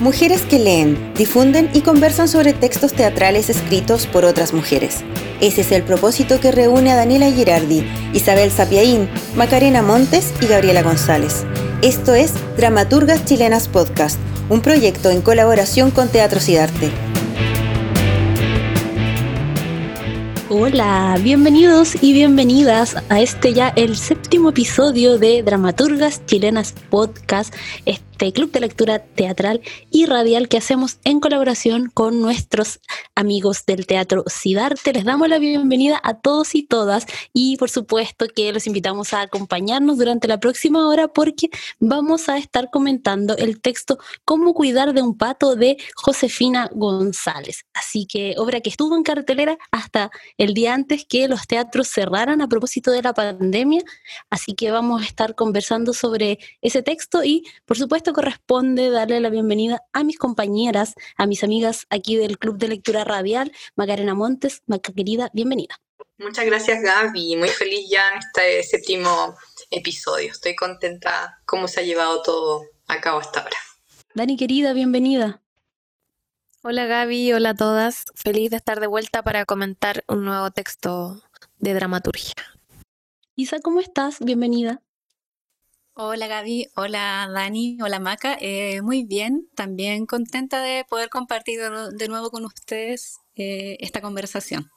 Mujeres que leen, difunden y conversan sobre textos teatrales escritos por otras mujeres. Ese es el propósito que reúne a Daniela Girardi, Isabel Sapiaín, Macarena Montes y Gabriela González. Esto es Dramaturgas Chilenas Podcast, un proyecto en colaboración con Teatro Cidarte. Hola, bienvenidos y bienvenidas a este ya el séptimo episodio de Dramaturgas Chilenas Podcast, club de lectura teatral y radial que hacemos en colaboración con nuestros amigos del Teatro Cidarte. Les damos la bienvenida a todos y todas y por supuesto que los invitamos a acompañarnos durante la próxima hora porque vamos a estar comentando el texto Cómo cuidar de un pato de Josefina González. Así que obra que estuvo en cartelera hasta el día antes que los teatros cerraran a propósito de la pandemia. Así que vamos a estar conversando sobre ese texto y por supuesto corresponde darle la bienvenida a mis compañeras, a mis amigas aquí del Club de Lectura Radial, Macarena Montes. Maca querida, bienvenida. Muchas gracias Gaby, muy feliz ya en este séptimo episodio. Estoy contenta cómo se ha llevado todo a cabo hasta ahora. Dani querida, bienvenida. Hola Gaby, hola a todas. Feliz de estar de vuelta para comentar un nuevo texto de dramaturgia. Isa, ¿cómo estás? Bienvenida. Hola Gaby, hola Dani, hola Maca. Eh, muy bien, también contenta de poder compartir de nuevo con ustedes eh, esta conversación.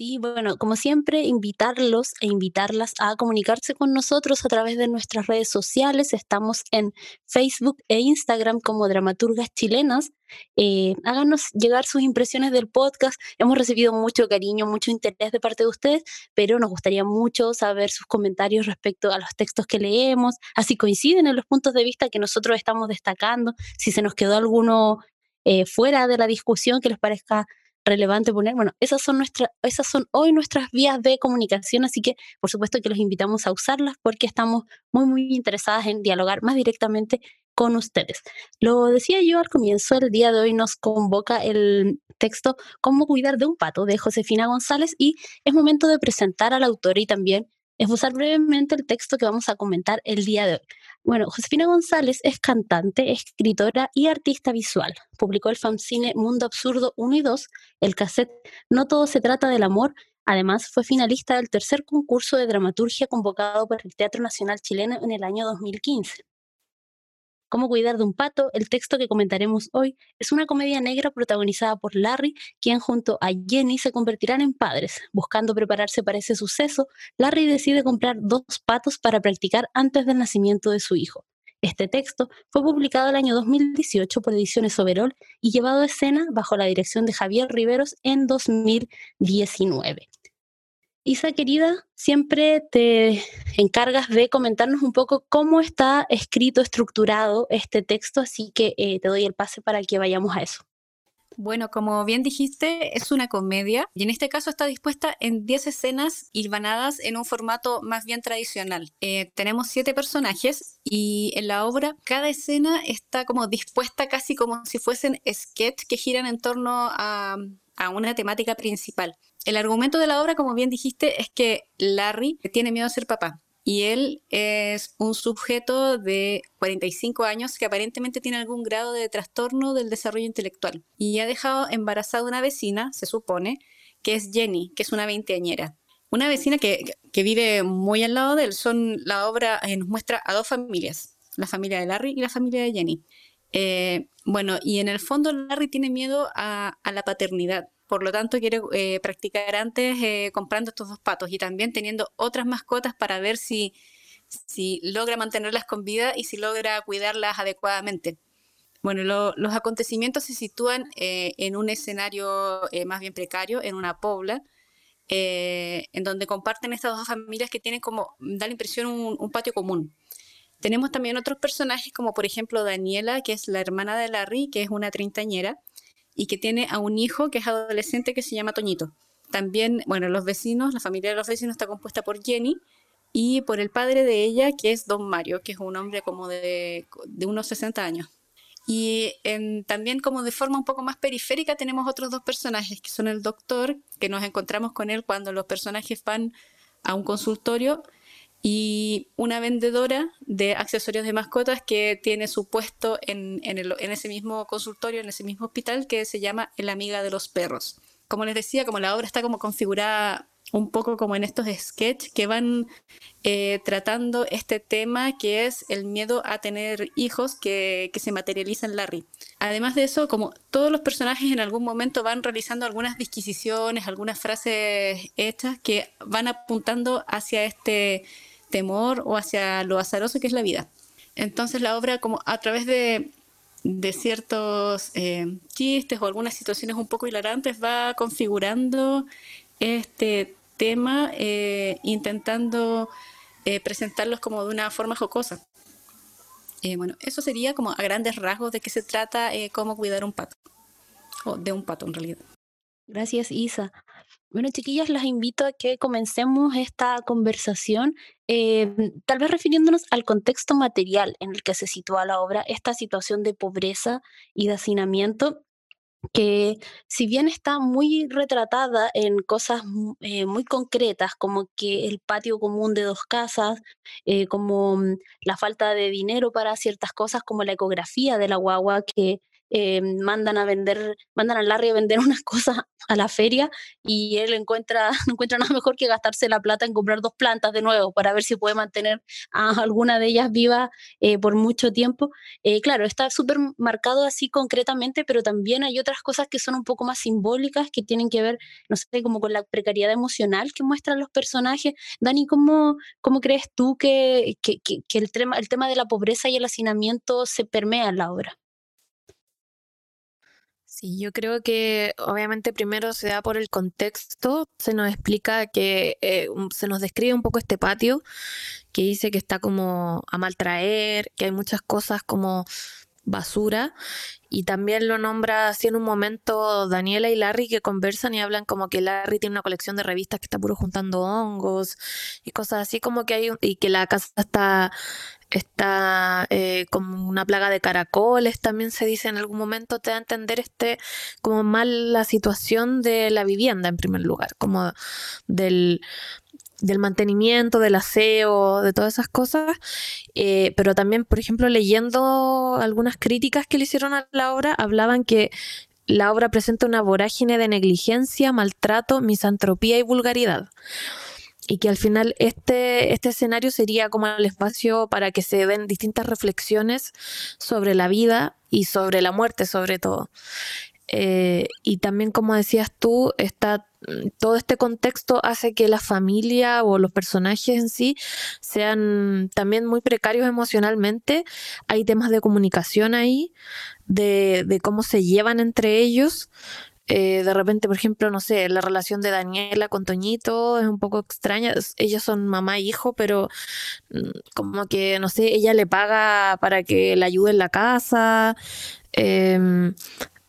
Sí, bueno, como siempre, invitarlos e invitarlas a comunicarse con nosotros a través de nuestras redes sociales. Estamos en Facebook e Instagram como Dramaturgas Chilenas. Eh, háganos llegar sus impresiones del podcast. Hemos recibido mucho cariño, mucho interés de parte de ustedes, pero nos gustaría mucho saber sus comentarios respecto a los textos que leemos, así coinciden en los puntos de vista que nosotros estamos destacando, si se nos quedó alguno eh, fuera de la discusión que les parezca relevante poner. Bueno, esas son, nuestras, esas son hoy nuestras vías de comunicación, así que por supuesto que los invitamos a usarlas porque estamos muy, muy interesadas en dialogar más directamente con ustedes. Lo decía yo al comienzo, el día de hoy nos convoca el texto Cómo cuidar de un pato de Josefina González y es momento de presentar al autor y también esbozar brevemente el texto que vamos a comentar el día de hoy. Bueno, Josefina González es cantante, escritora y artista visual. Publicó el fanzine Mundo Absurdo 1 y 2, el cassette No todo se trata del amor. Además, fue finalista del tercer concurso de dramaturgia convocado por el Teatro Nacional Chileno en el año 2015. Cómo cuidar de un pato, el texto que comentaremos hoy, es una comedia negra protagonizada por Larry, quien junto a Jenny se convertirán en padres. Buscando prepararse para ese suceso, Larry decide comprar dos patos para practicar antes del nacimiento de su hijo. Este texto fue publicado el año 2018 por Ediciones Overol y llevado a escena bajo la dirección de Javier Riveros en 2019. Isa querida, siempre te encargas de comentarnos un poco cómo está escrito, estructurado este texto, así que eh, te doy el pase para que vayamos a eso. Bueno, como bien dijiste, es una comedia y en este caso está dispuesta en 10 escenas hilvanadas en un formato más bien tradicional. Eh, tenemos 7 personajes y en la obra cada escena está como dispuesta casi como si fuesen sketch que giran en torno a, a una temática principal. El argumento de la obra, como bien dijiste, es que Larry tiene miedo a ser papá. Y él es un sujeto de 45 años que aparentemente tiene algún grado de trastorno del desarrollo intelectual. Y ha dejado embarazada una vecina, se supone, que es Jenny, que es una veinteañera. Una vecina que, vive muy al lado de él. Son, la obra eh, nos muestra a dos familias, la familia de Larry y la familia de Jenny. Eh, bueno, y en el fondo Larry tiene miedo a la paternidad por lo tanto quiere eh, practicar antes eh, comprando estos dos patos y también teniendo otras mascotas para ver si, si logra mantenerlas con vida y si logra cuidarlas adecuadamente. Bueno, los acontecimientos se sitúan en un escenario más bien precario, en una pobla, en donde comparten estas dos familias que tienen como, da la impresión, un patio común. Tenemos también otros personajes como por ejemplo Daniela, que es la hermana de Larry, que es una treintañera, y que tiene a un hijo que es adolescente que se llama Toñito. También, bueno, los vecinos, la familia de los vecinos está compuesta por Jenny y por el padre de ella, que es Don Mario, que es un hombre como de, de unos 60 años. Y también como de forma un poco más periférica tenemos otros dos personajes, que son el doctor, que nos encontramos con él cuando los personajes van a un consultorio, y una vendedora de accesorios de mascotas que tiene su puesto en, en, ese mismo consultorio, en ese mismo hospital, que se llama El Amiga de los Perros. Como les decía, como la obra está como configurada un poco como en estos sketches que van eh, tratando este tema que es el miedo a tener hijos que, que, se materializa en Larry. Además de eso, como todos los personajes en algún momento van realizando algunas disquisiciones, algunas frases hechas que van apuntando hacia este temor o hacia lo azaroso que es la vida. Entonces la obra como a través de, ciertos eh, chistes o algunas situaciones un poco hilarantes va configurando este tema eh, intentando eh, presentarlos como de una forma jocosa. bueno, eso sería como a grandes rasgos de qué se trata cómo cuidar un pato, o de un pato en realidad. Gracias, Isa. Bueno, chiquillas, las invito a que comencemos esta conversación, eh, tal vez refiriéndonos al contexto material en el que se sitúa la obra, esta situación de pobreza y de hacinamiento que si bien está muy retratada en cosas eh, muy concretas, como que el patio común de dos casas, eh, como mm, la falta de dinero para ciertas cosas, como la ecografía de la guagua que eh, mandan a vender, mandan a Larry a vender unas cosas a la feria y él encuentra, no encuentra nada mejor que gastarse la plata en comprar dos plantas de nuevo para ver si puede mantener a alguna de ellas viva eh, por mucho tiempo. Eh, claro, está súper marcado así concretamente, pero también hay otras cosas que son un poco más simbólicas que tienen que ver, no sé, como con la precariedad emocional que muestran los personajes. Dani, ¿cómo, cómo crees tú que, que, el, tema, el tema de la pobreza y el hacinamiento se permea en la obra? Sí, yo creo que obviamente primero se da por el contexto, se nos explica que eh, se nos describe un poco este patio, que dice que está como a maltraer, que hay muchas cosas como basura. Y también lo nombra así en un momento Daniela y Larry que conversan y hablan como que Larry tiene una colección de revistas que está puro juntando hongos y cosas así como que hay y que la casa está está eh, como una plaga de caracoles, también se dice en algún momento, te da a entender este como mal la situación de la vivienda en primer lugar, como del, del mantenimiento, del aseo, de todas esas cosas, eh, pero también, por ejemplo, leyendo algunas críticas que le hicieron a la obra, hablaban que la obra presenta una vorágine de negligencia, maltrato, misantropía y vulgaridad y que al final este, este escenario sería como el espacio para que se den distintas reflexiones sobre la vida y sobre la muerte sobre todo. Eh, y también, como decías tú, está, todo este contexto hace que la familia o los personajes en sí sean también muy precarios emocionalmente. Hay temas de comunicación ahí, de, cómo se llevan entre ellos. Eh, de repente, por ejemplo, no sé, la relación de Daniela con Toñito es un poco extraña. Ellos son mamá e hijo, pero mm, como que, no sé, ella le paga para que le ayude en la casa. Em,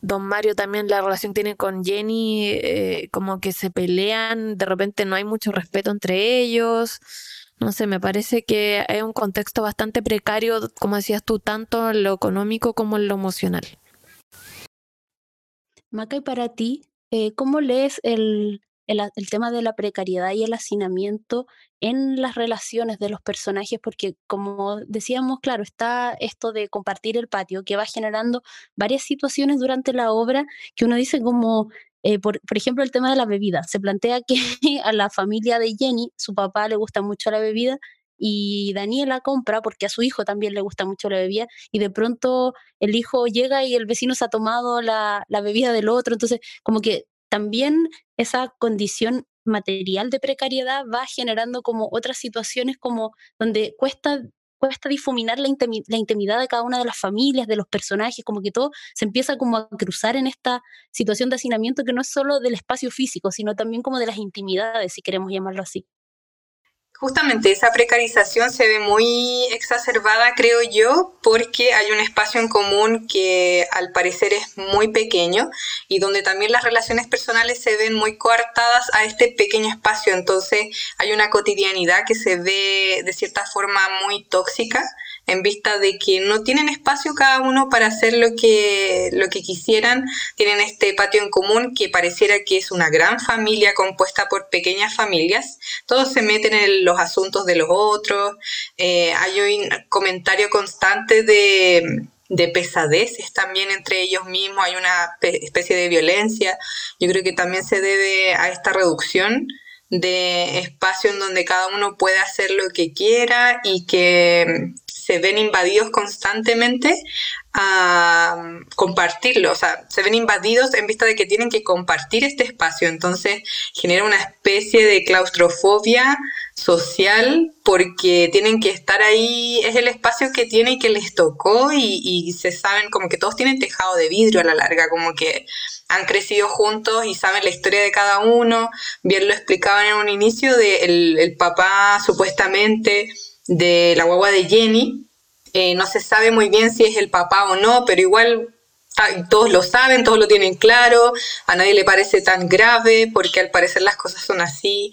Don Mario también la relación tiene con Jenny, eh, como que se pelean, de repente no hay mucho respeto entre ellos. No sé, me parece que es un contexto bastante precario, como decías tú, tanto en lo económico como en lo emocional. Maca, y para ti, eh, ¿cómo lees el, el, tema de la precariedad y el hacinamiento en las relaciones de los personajes? Porque como decíamos, claro, está esto de compartir el patio que va generando varias situaciones durante la obra que uno dice como, eh, por, por, ejemplo, el tema de la bebida. Se plantea que a la familia de Jenny, su papá le gusta mucho la bebida y Daniela compra porque a su hijo también le gusta mucho la bebida y de pronto el hijo llega y el vecino se ha tomado la, la bebida del otro, entonces como que también esa condición material de precariedad va generando como otras situaciones como donde cuesta cuesta difuminar la, la, intimidad de cada una de las familias, de los personajes, como que todo se empieza como a cruzar en esta situación de hacinamiento que no es solo del espacio físico, sino también como de las intimidades, si queremos llamarlo así. Justamente esa precarización se ve muy exacerbada, creo yo, porque hay un espacio en común que al parecer es muy pequeño y donde también las relaciones personales se ven muy coartadas a este pequeño espacio. Entonces hay una cotidianidad que se ve de cierta forma muy tóxica en vista de que no tienen espacio cada uno para hacer lo que, lo que quisieran, tienen este patio en común que pareciera que es una gran familia compuesta por pequeñas familias, todos se meten en los asuntos de los otros, eh, hay un comentario constante de de pesadeces también entre ellos mismos, hay una especie de violencia. Yo creo que también se debe a esta reducción de espacio en donde cada uno puede hacer lo que quiera y que se ven invadidos constantemente a compartirlo, o sea, se ven invadidos en vista de que tienen que compartir este espacio, entonces genera una especie de claustrofobia social porque tienen que estar ahí, es el espacio que tiene y que les tocó y, se saben como que todos tienen tejado de vidrio a la larga, como que han crecido juntos y saben la historia de cada uno, bien lo explicaban en un inicio de el papá supuestamente de la guagua de Jenny, eh, no se sabe muy bien si es el papá o no, pero igual todos lo saben, todos lo tienen claro, a nadie le parece tan grave porque al parecer las cosas son así.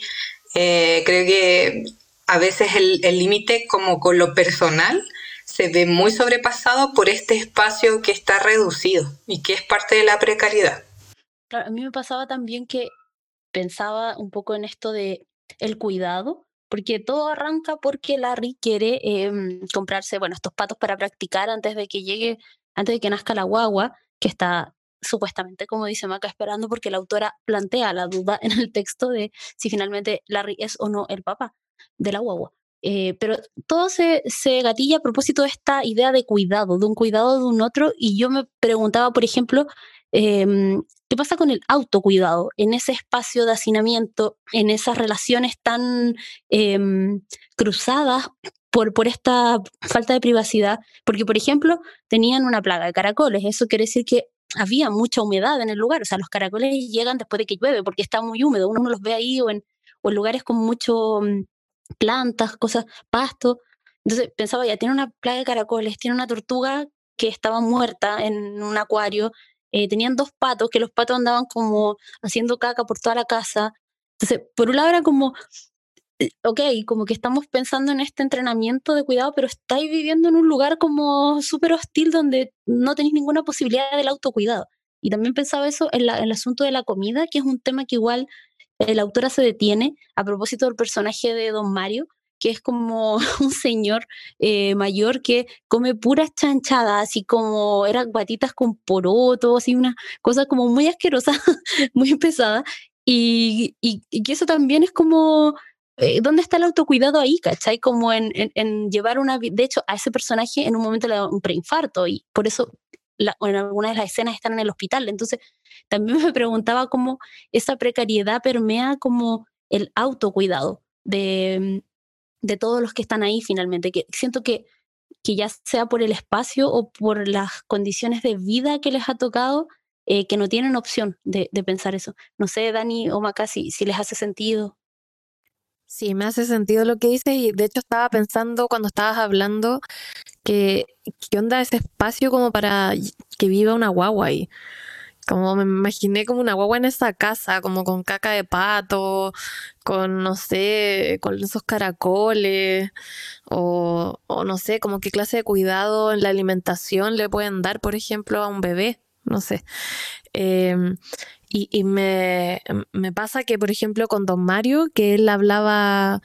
Eh, creo que a veces el límite como con lo personal se ve muy sobrepasado por este espacio que está reducido y que es parte de la precariedad. a mí me pasaba también que pensaba un poco en esto de el cuidado, porque todo arranca porque Larry quiere em, comprarse, bueno, estos patos para practicar antes de que llegue, antes de que nazca la guagua, que está supuestamente, como dice Maca, esperando porque la autora plantea la duda en el texto de si finalmente Larry es o no el papá de la guagua. Eh, pero todo se, se gatilla a propósito de esta idea de cuidado, de un cuidado de un otro, y yo me preguntaba, por ejemplo, Em, ¿Qué pasa con el autocuidado en ese espacio de hacinamiento, en esas relaciones tan em, cruzadas por, por esta falta de privacidad? Porque, por ejemplo, tenían una plaga de caracoles. Eso quiere decir que había mucha humedad en el lugar. O sea, los caracoles llegan después de que llueve porque está muy húmedo. Uno los ve ahí o en, o lugares con mucho mm, plantas, cosas, pasto. Entonces pensaba, ya tiene una plaga de caracoles, tiene una tortuga que estaba muerta en un acuario, eh, tenían dos patos, que los patos andaban como haciendo caca por toda la casa. Entonces, por un lado era como, eh, ok, como que estamos pensando en este entrenamiento de cuidado, pero estáis viviendo en un lugar como súper hostil donde no tenéis ninguna posibilidad del autocuidado. Y también pensaba eso en, en, el asunto de la comida, que es un tema que igual la autora se detiene a propósito del personaje de Don Mario, que es como un señor eh, mayor que come puras chanchadas, así como eran guatitas con poroto, así una cosa como muy asquerosa, muy pesada, y, y, que eso también es como, eh, ¿dónde está el autocuidado ahí, cachai? Como en, en, llevar una, de hecho, a ese personaje en un momento le da un preinfarto, y por eso en algunas de las escenas están en el hospital, entonces también me preguntaba cómo esa precariedad permea como el autocuidado de, de todos los que están ahí finalmente, que siento que, que ya sea por el espacio o por las condiciones de vida que les ha tocado, eh, que no tienen opción de, pensar eso. No sé, Dani o Maca, si, les hace sentido. Sí, me hace sentido lo que dices y de hecho estaba pensando cuando estabas hablando que qué onda ese espacio como para que viva una guagua ahí. Como me imaginé como una guagua en esa casa, como con caca de pato, con, no sé, con esos caracoles, o, no sé, como qué clase de cuidado en la alimentación le pueden dar, por ejemplo, a un bebé, no sé. Em, y, me, pasa que, por ejemplo, con Don Mario, que él hablaba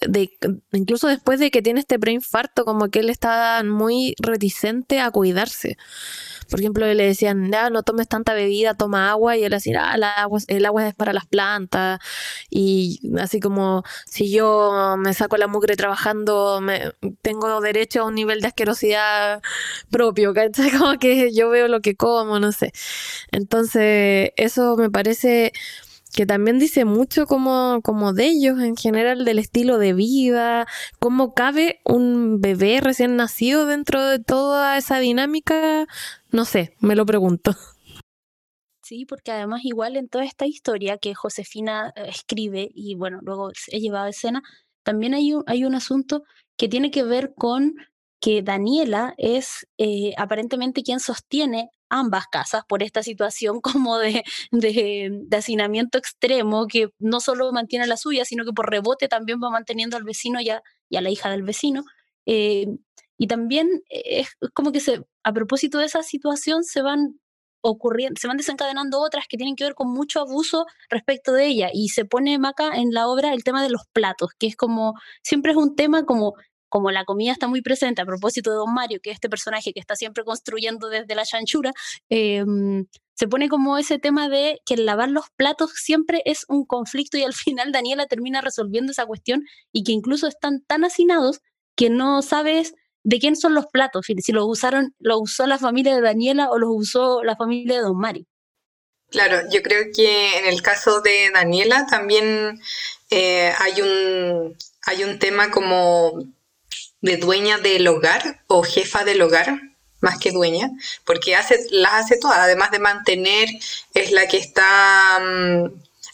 de, incluso después de que tiene este preinfarto, como que él estaba muy reticente a cuidarse. Por ejemplo, le decían, no tomes tanta bebida, toma agua, y él decía, ah, el agua, el agua es para las plantas, y así como, si yo me saco la mugre trabajando, me, tengo derecho a un nivel de asquerosidad propio, ¿cachai? Como que yo veo lo que como, no sé. Entonces, eso me parece que también dice mucho como, como de ellos en general, del estilo de vida, cómo cabe un bebé recién nacido dentro de toda esa dinámica, no sé, me lo pregunto. Sí, porque además igual en toda esta historia que Josefina eh, escribe y bueno, luego he llevado a escena, también hay un, hay un asunto que tiene que ver con que Daniela es eh, aparentemente quien sostiene ambas casas por esta situación como de, de, hacinamiento extremo que no solo mantiene la suya, sino que por rebote también va manteniendo al vecino y a, la hija del vecino. Eh, Y también es como que se, a propósito de esa situación se van ocurriendo, se van desencadenando otras que tienen que ver con mucho abuso respecto de ella. Y se pone Maca en la obra el tema de los platos, que es como, siempre es un tema como como la comida está muy presente a propósito de Don Mario, que es este personaje que está siempre construyendo desde la chanchura, em, se pone como ese tema de que el lavar los platos siempre es un conflicto y al final Daniela termina resolviendo esa cuestión y que incluso están tan hacinados que no sabes de quién son los platos, si los usaron, los usó la familia de Daniela o los usó la familia de Don Mario. Claro, yo creo que en el caso de Daniela también eh, hay un hay un tema como de dueña del hogar o jefa del hogar, más que dueña, porque hace, las hace todas, además de mantener, es la que está mm,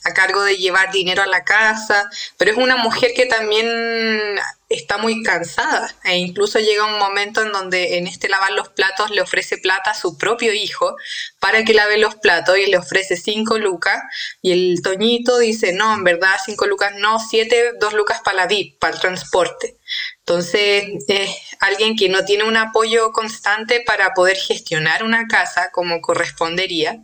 a cargo de llevar dinero a la casa, pero es una mujer que también está muy cansada e incluso llega un momento en donde en este lavar los platos le ofrece plata a su propio hijo para que lave los platos y le ofrece cinco lucas y el Toñito dice, no, en verdad cinco lucas no, siete, dos lucas para la VIP, para el transporte. Entonces, es alguien que no tiene un apoyo constante para poder gestionar una casa como correspondería.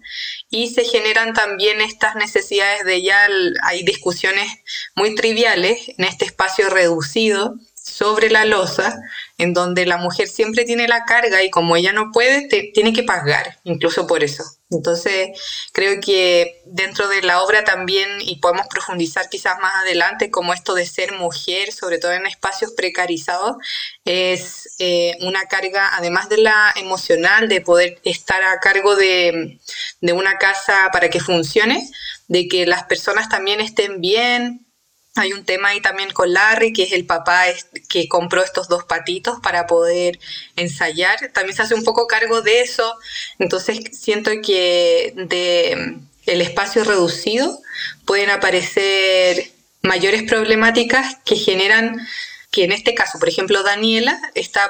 Y se generan también estas necesidades de ya, hay discusiones muy triviales en este espacio reducido sobre la losa, en donde la mujer siempre tiene la carga y como ella no puede, tiene que pagar, incluso por eso. Entonces, creo que dentro de la obra también, y podemos profundizar quizás más adelante, como esto de ser mujer, sobre todo en espacios precarizados, es eh, una carga, además de la emocional, de poder estar a cargo de, de una casa para que funcione, de que las personas también estén bien, hay un tema ahí también con Larry, que es el papá que compró estos dos patitos para poder ensayar. También se hace un poco cargo de eso. Entonces siento que de el espacio reducido pueden aparecer mayores problemáticas que generan que en este caso, por ejemplo, Daniela, está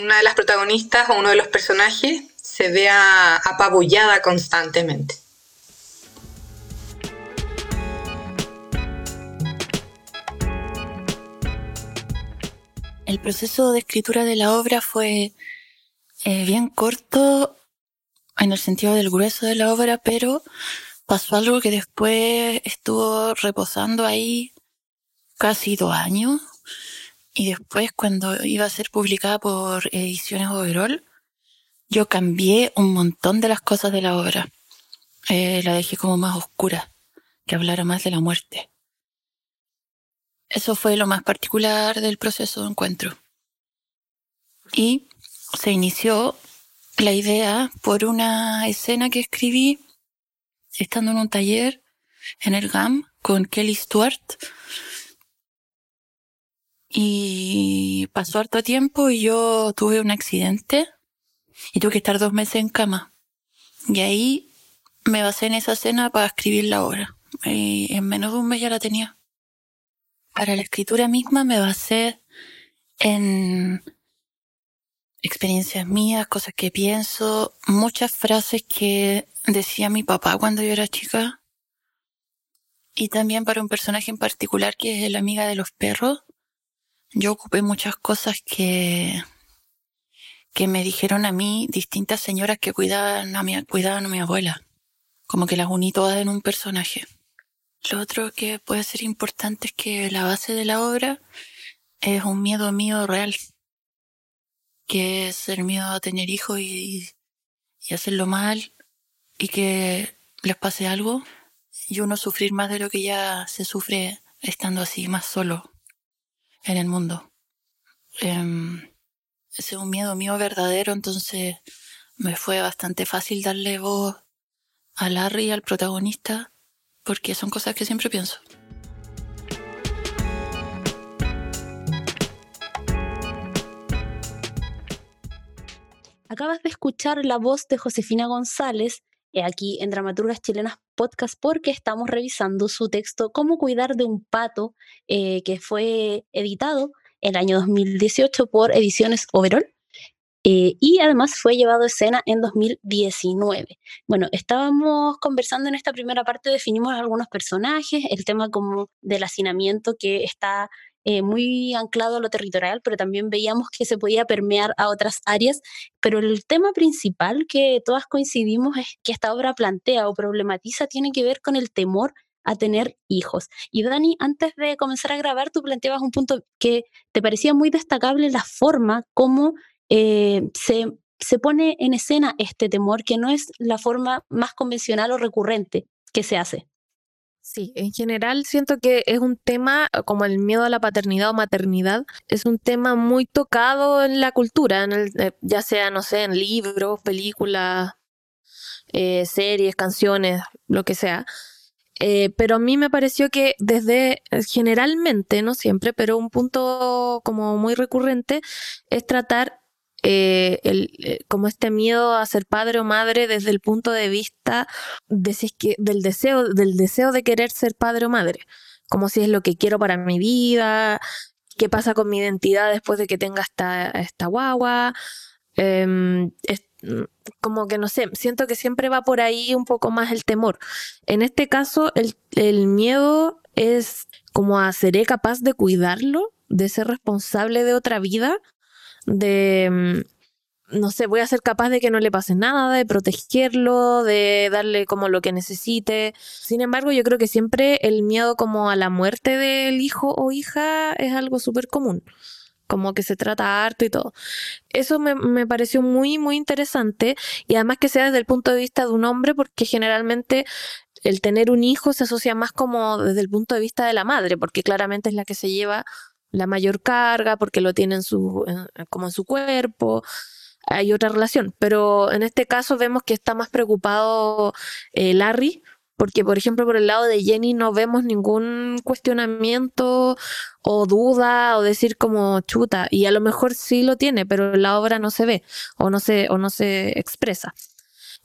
una de las protagonistas o uno de los personajes se vea apabullada constantemente. El proceso de escritura de la obra fue eh, bien corto en el sentido del grueso de la obra, pero pasó algo que después estuvo reposando ahí casi dos años. Y después, cuando iba a ser publicada por Ediciones Overall, yo cambié un montón de las cosas de la obra. Eh, la dejé como más oscura, que hablara más de la muerte. Eso fue lo más particular del proceso de encuentro. Y se inició la idea por una escena que escribí estando en un taller en el GAM con Kelly Stewart. Y pasó harto tiempo y yo tuve un accidente y tuve que estar dos meses en cama. Y ahí me basé en esa escena para escribir la obra. Y en menos de un mes ya la tenía para la escritura misma me basé en experiencias mías, cosas que pienso, muchas frases que decía mi papá cuando yo era chica. Y también para un personaje en particular que es la amiga de los perros. Yo ocupé muchas cosas que, que me dijeron a mí distintas señoras que cuidaban a mi, cuidaban a mi abuela. Como que las uní todas en un personaje. Lo otro que puede ser importante es que la base de la obra es un miedo mío real, que es el miedo a tener hijos y, hacerlo mal y que les pase algo y uno sufrir más de lo que ya se sufre estando así, más solo en el mundo. Em, ese es un miedo mío verdadero, entonces me fue bastante fácil darle voz a Larry, al protagonista, porque son cosas que siempre pienso. Acabas de escuchar la voz de Josefina González eh, aquí en Dramaturgas Chilenas Podcast porque estamos revisando su texto Cómo cuidar de un pato, eh, que fue editado el año 2018 por Ediciones Overall. Eh, y además fue llevado a escena en 2019. Bueno, estábamos conversando en esta primera parte, definimos algunos personajes, el tema como del hacinamiento que está eh, muy anclado a lo territorial, pero también veíamos que se podía permear a otras áreas. Pero el tema principal que todas coincidimos es que esta obra plantea o problematiza tiene que ver con el temor a tener hijos. Y Dani, antes de comenzar a grabar, tú planteabas un punto que te parecía muy destacable, la forma como eh, se, se pone en escena este temor, que no es la forma más convencional o recurrente que se hace. Sí, en general siento que es un tema como el miedo a la paternidad o maternidad, es un tema muy tocado en la cultura, en el, eh, ya sea, no sé, en libros, películas, eh, series, canciones, lo que sea. Eh, pero a mí me pareció que desde generalmente, no siempre, pero un punto como muy recurrente es tratar eh, el, eh, como este miedo a ser padre o madre desde el punto de vista que, del, deseo, del deseo de querer ser padre o madre, como si es lo que quiero para mi vida, qué pasa con mi identidad después de que tenga esta, esta guagua. Em, como que no sé, siento que siempre va por ahí un poco más el temor. En este caso, el, el miedo es como a seré capaz de cuidarlo, de ser responsable de otra vida de, mm, no sé, voy a ser capaz de que no le pase nada, de protegerlo, de darle como lo que necesite. Sin embargo, yo creo que siempre el miedo como a la muerte del hijo o hija es algo súper común como que se trata harto y todo. Eso me, me, pareció muy, muy interesante y además que sea desde el punto de vista de un hombre, porque generalmente el tener un hijo se asocia más como desde el punto de vista de la madre, porque claramente es la que se lleva la mayor carga porque lo tiene su, como en su cuerpo. Hay otra relación, pero en este caso vemos que está más preocupado eh, Larry, porque por ejemplo por el lado de Jenny no vemos ningún cuestionamiento o duda o decir como chuta, y a lo mejor sí lo tiene, pero en la obra no se ve o no se, o no se expresa.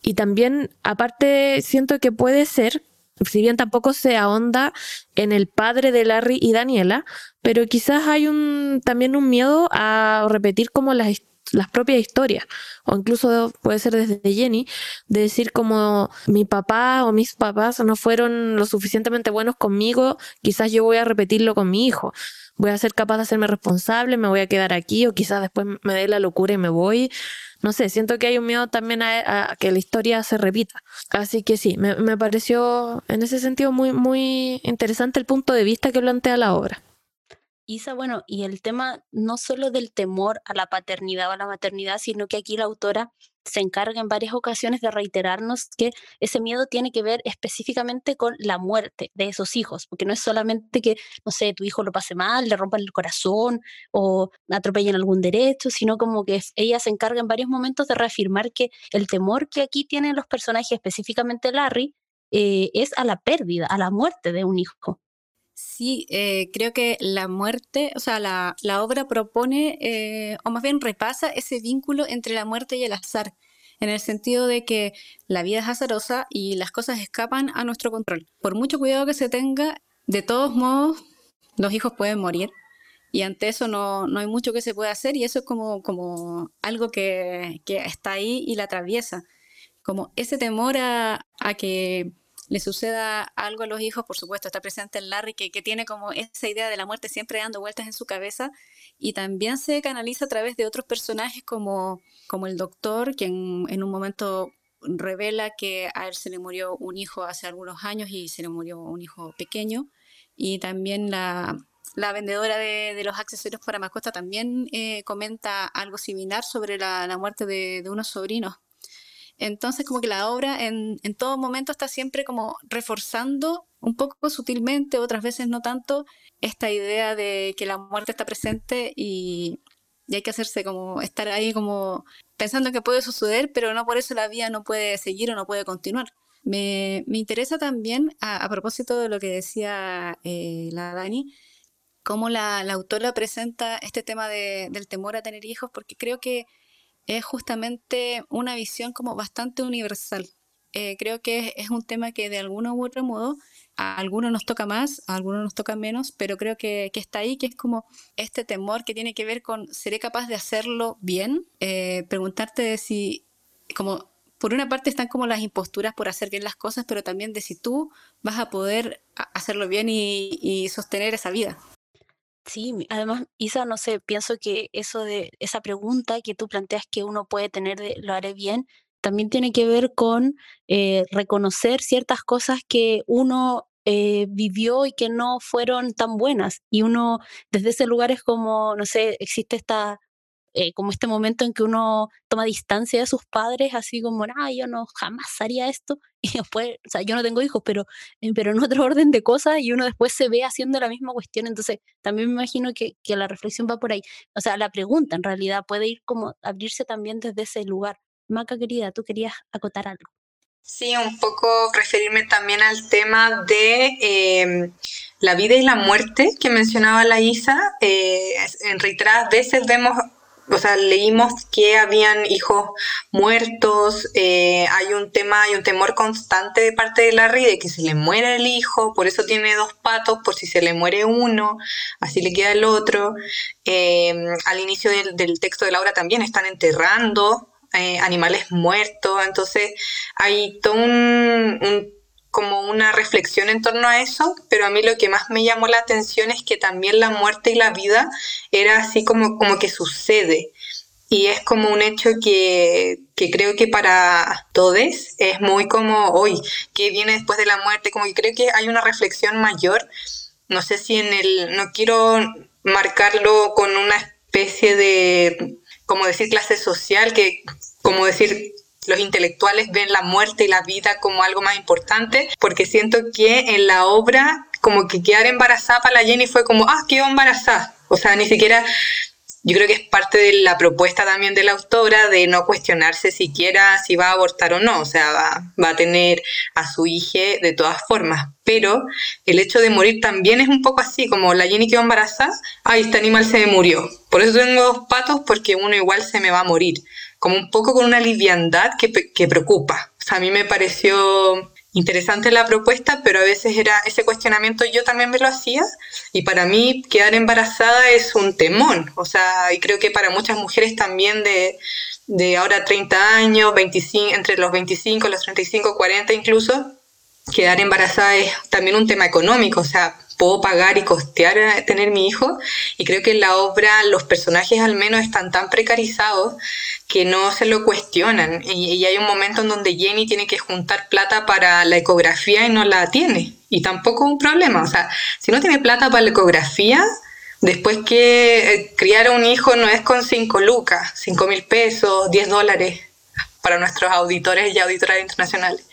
Y también, aparte, siento que puede ser si bien tampoco se ahonda en el padre de Larry y Daniela, pero quizás hay un, también un miedo a repetir como las, las propias historias, o incluso puede ser desde Jenny, de decir como mi papá o mis papás no fueron lo suficientemente buenos conmigo, quizás yo voy a repetirlo con mi hijo. Voy a ser capaz de hacerme responsable, me voy a quedar aquí, o quizás después me dé la locura y me voy no sé, siento que hay un miedo también a, que la historia se repita. Así que sí, me, me, pareció en ese sentido muy, muy interesante el punto de vista que plantea la obra. Isa, bueno, y el tema no solo del temor a la paternidad o a la maternidad, sino que aquí la autora se encarga en varias ocasiones de reiterarnos que ese miedo tiene que ver específicamente con la muerte de esos hijos, porque no es solamente que, no sé, tu hijo lo pase mal, le rompan el corazón o atropellen algún derecho, sino como que ella se encarga en varios momentos de reafirmar que el temor que aquí tienen los personajes, específicamente Larry, eh, es a la pérdida, a la muerte de un hijo. Sí, eh, creo que la muerte, o sea, la, la obra propone, eh, o más bien repasa ese vínculo entre la muerte y el azar, en el sentido de que la vida es azarosa y las cosas escapan a nuestro control. Por mucho cuidado que se tenga, de todos modos, los hijos pueden morir. Y ante eso no, no hay mucho que se pueda hacer y eso es como, como algo que, que está ahí y la atraviesa. Como ese temor a, a que le suceda algo a los hijos, por supuesto, está presente el Larry, que, que tiene como esa idea de la muerte siempre dando vueltas en su cabeza, y también se canaliza a través de otros personajes como, como el doctor, quien en un momento revela que a él se le murió un hijo hace algunos años y se le murió un hijo pequeño, y también la, la vendedora de, de, los accesorios para mascota también eh, comenta algo similar sobre la, la muerte de, de, unos sobrinos entonces, como que la obra en, todo momento está siempre como reforzando un poco sutilmente, otras veces no tanto, esta idea de que la muerte está presente y, y hay que hacerse como estar ahí como pensando que puede suceder, pero no por eso la vida no puede seguir o no puede continuar. Me, me interesa también, a, propósito de lo que decía eh, la Dani, cómo la, autora presenta este tema de, del temor a tener hijos, porque creo que es justamente una visión como bastante universal. Eh, creo que es, un tema que de alguno u otro modo a algunos nos toca más, a algunos nos toca menos, pero creo que, que, está ahí, que es como este temor que tiene que ver con, ¿seré capaz de hacerlo bien? Eh, preguntarte si, como, por una parte están como las imposturas por hacer bien las cosas, pero también de si tú vas a poder hacerlo bien y, y sostener esa vida. Sí, además, Isa, no sé, pienso que eso de esa pregunta que tú planteas que uno puede tener de lo haré bien, también tiene que ver con eh, reconocer ciertas cosas que uno eh, vivió y que no fueron tan buenas. Y uno, desde ese lugar es como, no sé, existe esta eh, como este momento en que uno toma distancia de sus padres, así como, ah, yo no jamás haría esto, y después, o sea, yo no tengo hijos, pero, eh, pero en otro orden de cosas, y uno después se ve haciendo la misma cuestión, entonces también me imagino que, que la reflexión va por ahí. O sea, la pregunta en realidad puede ir como abrirse también desde ese lugar. Maca querida, tú querías acotar algo. Sí, un poco referirme también al tema de em, la vida y la muerte que mencionaba la Isa. Eh, en reiteradas veces vemos o sea, leímos que habían hijos muertos, eh, hay un tema, hay un temor constante de parte de Larry de que se le muere el hijo, por eso tiene dos patos, por si se le muere uno, así le queda el otro. Eh, al inicio del, texto de Laura también están enterrando eh, animales muertos, entonces hay todo un como una reflexión en torno a eso, pero a mí lo que más me llamó la atención es que también la muerte y la vida era así como, como que sucede. Y es como un hecho que, que creo que para todos es muy como hoy, que viene después de la muerte, como que creo que hay una reflexión mayor. No sé si en el, no quiero marcarlo con una especie de, como decir, clase social, que como decir, los intelectuales ven la muerte y la vida como algo más importante, porque siento que en la obra como que quedar embarazada para la Jenny fue como, ah, quedó embarazada. O sea, ni siquiera, yo creo que es parte de la propuesta también de la autora de no cuestionarse siquiera si va a abortar o no, o sea, va, va a tener a su hija de todas formas. Pero el hecho de morir también es un poco así, como la Jenny quedó embarazada, ay, este animal se me murió. Por eso tengo dos patos, porque uno igual se me va a morir como un poco con una liviandad que, que preocupa. O sea, a mí me pareció interesante la propuesta, pero a veces era ese cuestionamiento yo también me lo hacía y para mí quedar embarazada es un temón, o sea, y creo que para muchas mujeres también de, de ahora 30 años, 25, entre los 25, los 35, 40 incluso, quedar embarazada es también un tema económico, o sea, puedo pagar y costear tener mi hijo. Y creo que en la obra los personajes al menos están tan precarizados que no se lo cuestionan. Y, hay un momento en donde Jenny tiene que juntar plata para la ecografía y no la tiene. Y tampoco es un problema. O sea, si no tiene plata para la ecografía, después que eh, criar a un hijo no es con 5 lucas, 5 mil pesos, 10 dólares para nuestros auditores y auditoras internacionales.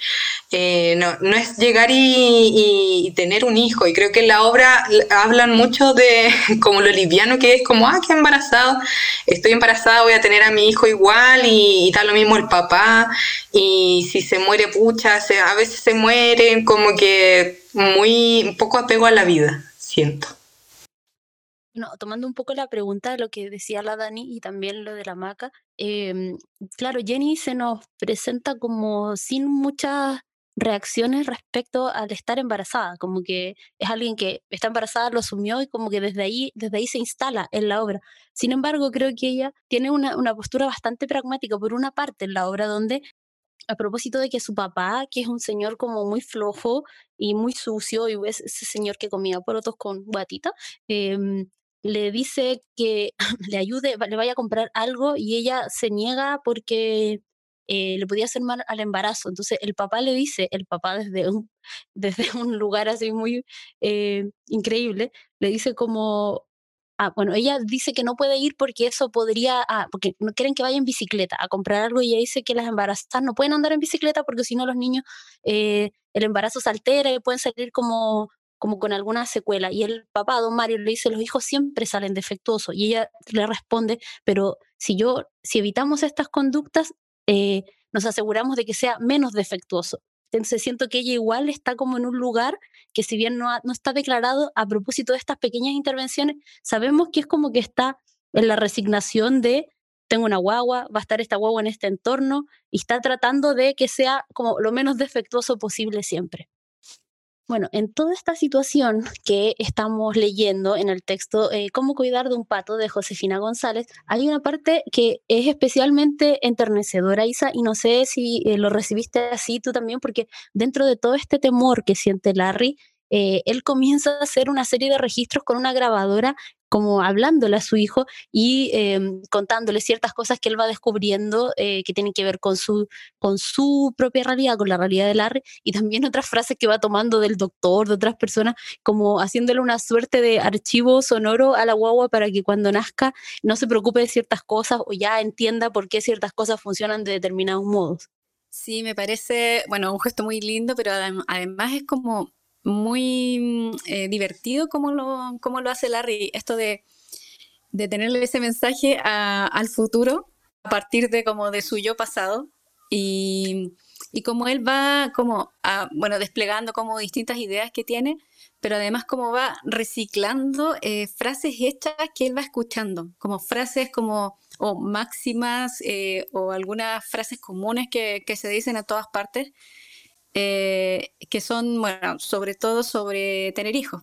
Eh, no, no, es llegar y, tener un hijo, y creo que en la obra hablan mucho de como lo liviano que es, como, ah, qué embarazado, estoy embarazada, voy a tener a mi hijo igual, y, tal lo mismo el papá, y si se muere, pucha, a veces se mueren, como que muy, poco apego a la vida, siento. Tomando un poco la pregunta de lo que decía la Dani y también lo de la maca, em, claro, Jenny se nos presenta como sin muchas reacciones respecto al estar embarazada, como que es alguien que está embarazada, lo asumió y como que desde ahí, desde ahí se instala en la obra. Sin embargo, creo que ella tiene una, una postura bastante pragmática por una parte en la obra donde a propósito de que su papá, que es un señor como muy flojo y muy sucio, y es ese señor que comía porotos con guatita, eh, le dice que le ayude, le vaya a comprar algo y ella se niega porque eh, le podía hacer mal al embarazo. Entonces el papá le dice, el papá desde un, desde un lugar así muy eh, increíble, le dice como, ah, bueno, ella dice que no puede ir porque eso podría, ah, porque no quieren que vaya en bicicleta a comprar algo y ella dice que las embarazadas no pueden andar en bicicleta porque si no los niños, eh, el embarazo se altera y pueden salir como como con alguna secuela. Y el papá, don Mario, le dice, los hijos siempre salen defectuosos. Y ella le responde, pero si yo, si evitamos estas conductas, eh, nos aseguramos de que sea menos defectuoso. Entonces siento que ella igual está como en un lugar que si bien no, no está declarado a propósito de estas pequeñas intervenciones, sabemos que es como que está en la resignación de tengo una guagua, va a estar esta guagua en este entorno y está tratando de que sea como lo menos defectuoso posible siempre. Bueno, en toda esta situación que estamos leyendo en el texto eh, Cómo cuidar de un pato de Josefina González, hay una parte que es especialmente enternecedora, Isa, y no sé si eh, lo recibiste así tú también, porque dentro de todo este temor que siente Larry eh, él comienza a hacer una serie de registros con una grabadora como hablándole a su hijo y em, contándole ciertas cosas que él va descubriendo eh, que tienen que ver con su, con su propia realidad, con la realidad de Larry, y también otras frases que va tomando del doctor, de otras personas, como haciéndole una suerte de archivo sonoro a la guagua para que cuando nazca no se preocupe de ciertas cosas o ya entienda por qué ciertas cosas funcionan de determinados modos. Sí, me parece, bueno, un gesto muy lindo, pero además es como muy eh, divertido como lo, como lo hace Larry, esto de, de tenerle ese mensaje al futuro a partir de como de su yo pasado y, y como él va como bueno, desplegando como distintas ideas que tiene, pero además como va reciclando eh, frases hechas que él va escuchando, como frases como o máximas eh, o algunas frases comunes que se dicen a todas partes eh, que son, bueno, sobre todo sobre tener hijos.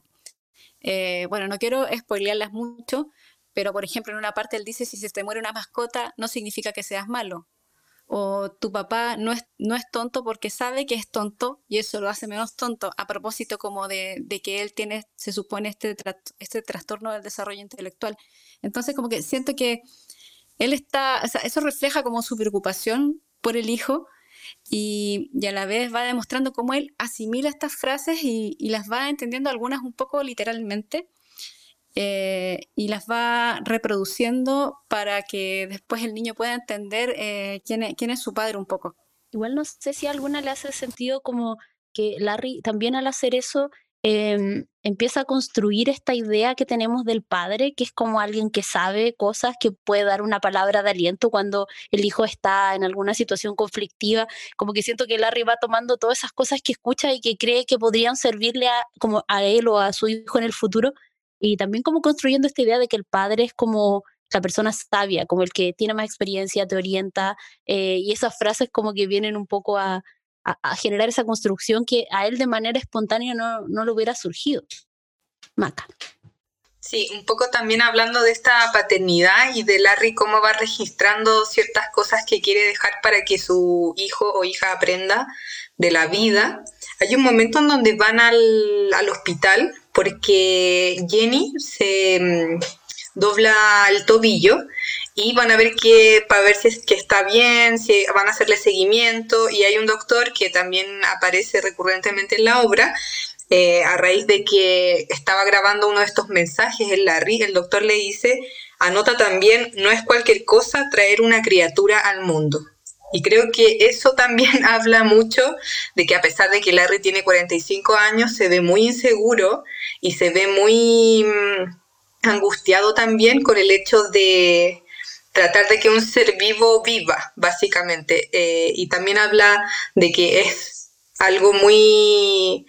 Eh, bueno, no quiero spoilearlas mucho, pero por ejemplo en una parte él dice, si se te muere una mascota, no significa que seas malo. O tu papá no es, no es tonto porque sabe que es tonto y eso lo hace menos tonto a propósito como de, de que él tiene, se supone, este, este trastorno del desarrollo intelectual. Entonces como que siento que él está, o sea, eso refleja como su preocupación por el hijo, y, a la vez va demostrando cómo él asimila estas frases y, las va entendiendo algunas un poco literalmente eh, y las va reproduciendo para que después el niño pueda entender eh, quién, es, quién es su padre un poco. Igual no sé si alguna le hace sentido como que Larry también al hacer eso Em, empieza a construir esta idea que tenemos del padre, que es como alguien que sabe cosas, que puede dar una palabra de aliento cuando el hijo está en alguna situación conflictiva. Como que siento que Larry va tomando todas esas cosas que escucha y que cree que podrían servirle a, como a él o a su hijo en el futuro. Y también como construyendo esta idea de que el padre es como la persona sabia, como el que tiene más experiencia, te orienta, eh, y esas frases como que vienen un poco a, a, generar esa construcción que a él de manera espontánea no, no le hubiera surgido. Maca. Sí, un poco también hablando de esta paternidad y de Larry cómo va registrando ciertas cosas que quiere dejar para que su hijo o hija aprenda de la vida. Hay un momento en donde van al, al hospital porque Jenny se mm, dobla el tobillo y van a ver que para ver si es que está bien, si van a hacerle seguimiento y hay un doctor que también aparece recurrentemente en la obra eh, a raíz de que estaba grabando uno de estos mensajes en Larry, el doctor le dice, anota también, no es cualquier cosa traer una criatura al mundo. Y creo que eso también habla mucho de que a pesar de que Larry tiene 45 años, se ve muy inseguro y se ve muy mm, angustiado también con el hecho de, tratar de que un ser vivo viva, básicamente. Eh, y también habla de que es algo muy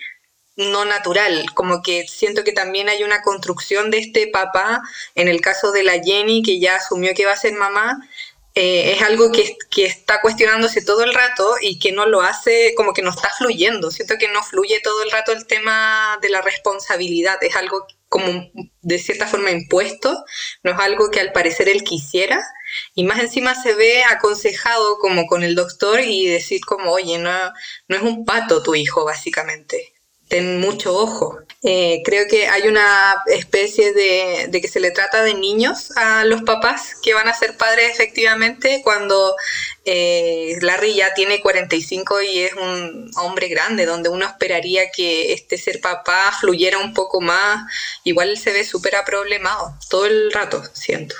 no natural, como que siento que también hay una construcción de este papá, en el caso de la Jenny, que ya asumió que va a ser mamá, eh, es algo que, que, está cuestionándose todo el rato y que no lo hace, como que no está fluyendo. Siento que no fluye todo el rato el tema de la responsabilidad, es algo como de cierta forma impuesto, no es algo que al parecer él quisiera, y más encima se ve aconsejado como con el doctor y decir como, oye, no, no es un pato tu hijo, básicamente ten mucho ojo. Eh, creo que hay una especie de, de, que se le trata de niños a los papás que van a ser padres efectivamente cuando eh, Larry ya tiene 45 y es un hombre grande, donde uno esperaría que este ser papá fluyera un poco más. Igual él se ve súper aproblemado todo el rato, siento.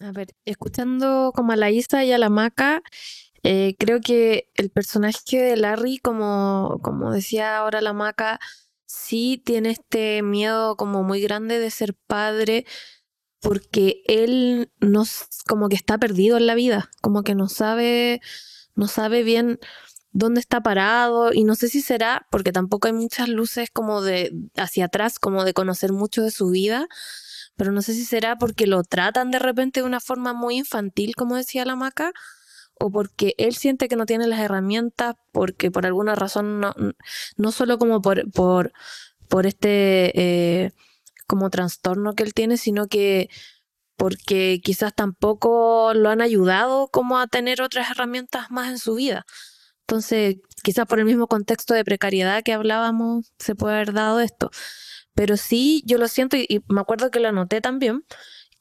A ver, escuchando como a la Isa y a la Maca, eh, creo que el personaje de Larry, como, como decía ahora la maca, sí tiene este miedo como muy grande de ser padre porque él no como que está perdido en la vida, como que no sabe, no sabe bien dónde está parado y no sé si será porque tampoco hay muchas luces como de hacia atrás, como de conocer mucho de su vida, pero no sé si será porque lo tratan de repente de una forma muy infantil, como decía la maca, o porque él siente que no tiene las herramientas, porque por alguna razón no, no solo como por, por, por este eh, como trastorno que él tiene, sino que porque quizás tampoco lo han ayudado como a tener otras herramientas más en su vida. Entonces, quizás por el mismo contexto de precariedad que hablábamos, se puede haber dado esto. Pero sí, yo lo siento y, me acuerdo que lo anoté también,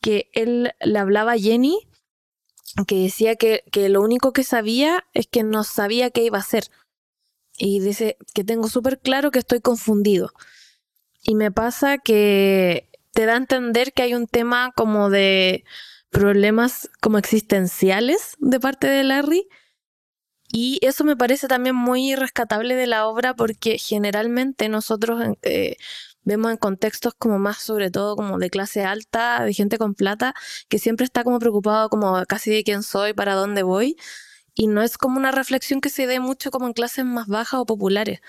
que él le hablaba a Jenny, que decía que, que lo único que sabía es que no sabía qué iba a hacer. Y dice que tengo súper claro que estoy confundido. Y me pasa que te da a entender que hay un tema como de problemas como existenciales de parte de Larry. Y eso me parece también muy rescatable de la obra porque generalmente nosotros eh, vemos en contextos como más sobre todo como de clase alta, de gente con plata, que siempre está como preocupado como casi de quién soy, para dónde voy. Y no es como una reflexión que se dé mucho como en clases más bajas o populares.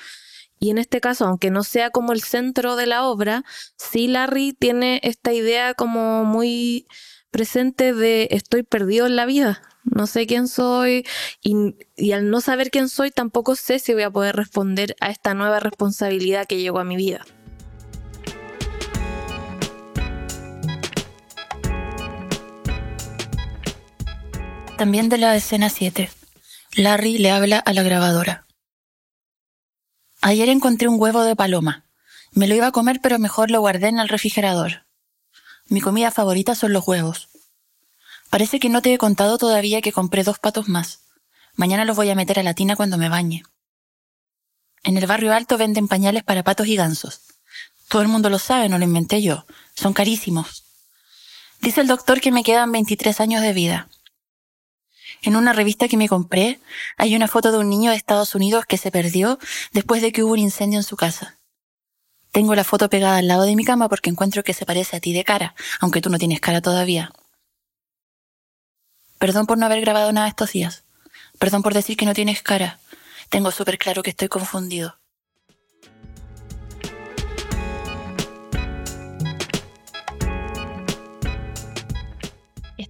Y en este caso, aunque no sea como el centro de la obra, sí Larry tiene esta idea como muy presente de estoy perdido en la vida, no sé quién soy y, y, al no saber quién soy tampoco sé si voy a poder responder a esta nueva responsabilidad que llegó a mi vida. También de la escena 7. Larry le habla a la grabadora. Ayer encontré un huevo de paloma. Me lo iba a comer pero mejor lo guardé en el refrigerador. Mi comida favorita son los huevos. Parece que no te he contado todavía que compré dos patos más. Mañana los voy a meter a la tina cuando me bañe. En el barrio alto venden pañales para patos y gansos. Todo el mundo lo sabe, no lo inventé yo. Son carísimos. Dice el doctor que me quedan 23 años de vida. En una revista que me compré hay una foto de un niño de Estados Unidos que se perdió después de que hubo un incendio en su casa. Tengo la foto pegada al lado de mi cama porque encuentro que se parece a ti de cara, aunque tú no tienes cara todavía. Perdón por no haber grabado nada estos días. Perdón por decir que no tienes cara. Tengo súper claro que estoy confundido.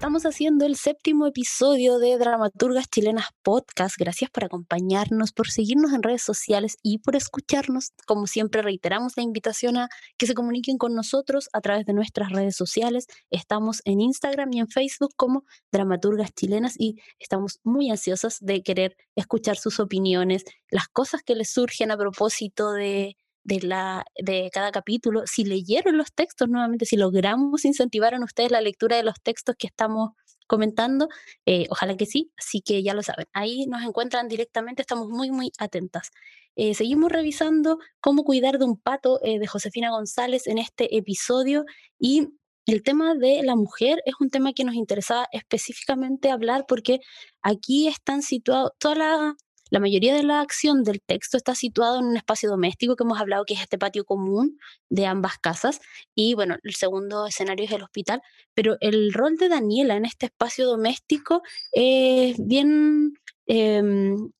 Estamos haciendo el séptimo episodio de Dramaturgas Chilenas Podcast. Gracias por acompañarnos, por seguirnos en redes sociales y por escucharnos. Como siempre, reiteramos la invitación a que se comuniquen con nosotros a través de nuestras redes sociales. Estamos en Instagram y en Facebook como Dramaturgas Chilenas y estamos muy ansiosas de querer escuchar sus opiniones, las cosas que les surgen a propósito de de, la, de cada capítulo, si leyeron los textos nuevamente, si logramos incentivar en ustedes la lectura de los textos que estamos comentando, eh, ojalá que sí, así que ya lo saben, ahí nos encuentran directamente, estamos muy, muy atentas. Eh, seguimos revisando cómo cuidar de un pato eh, de Josefina González en este episodio y el tema de la mujer es un tema que nos interesaba específicamente hablar porque aquí están situados todas las la mayoría de la acción del texto está situado en un espacio doméstico que hemos hablado que es este patio común de ambas casas y bueno, el segundo escenario es el hospital, pero el rol de Daniela en este espacio doméstico es bien, em,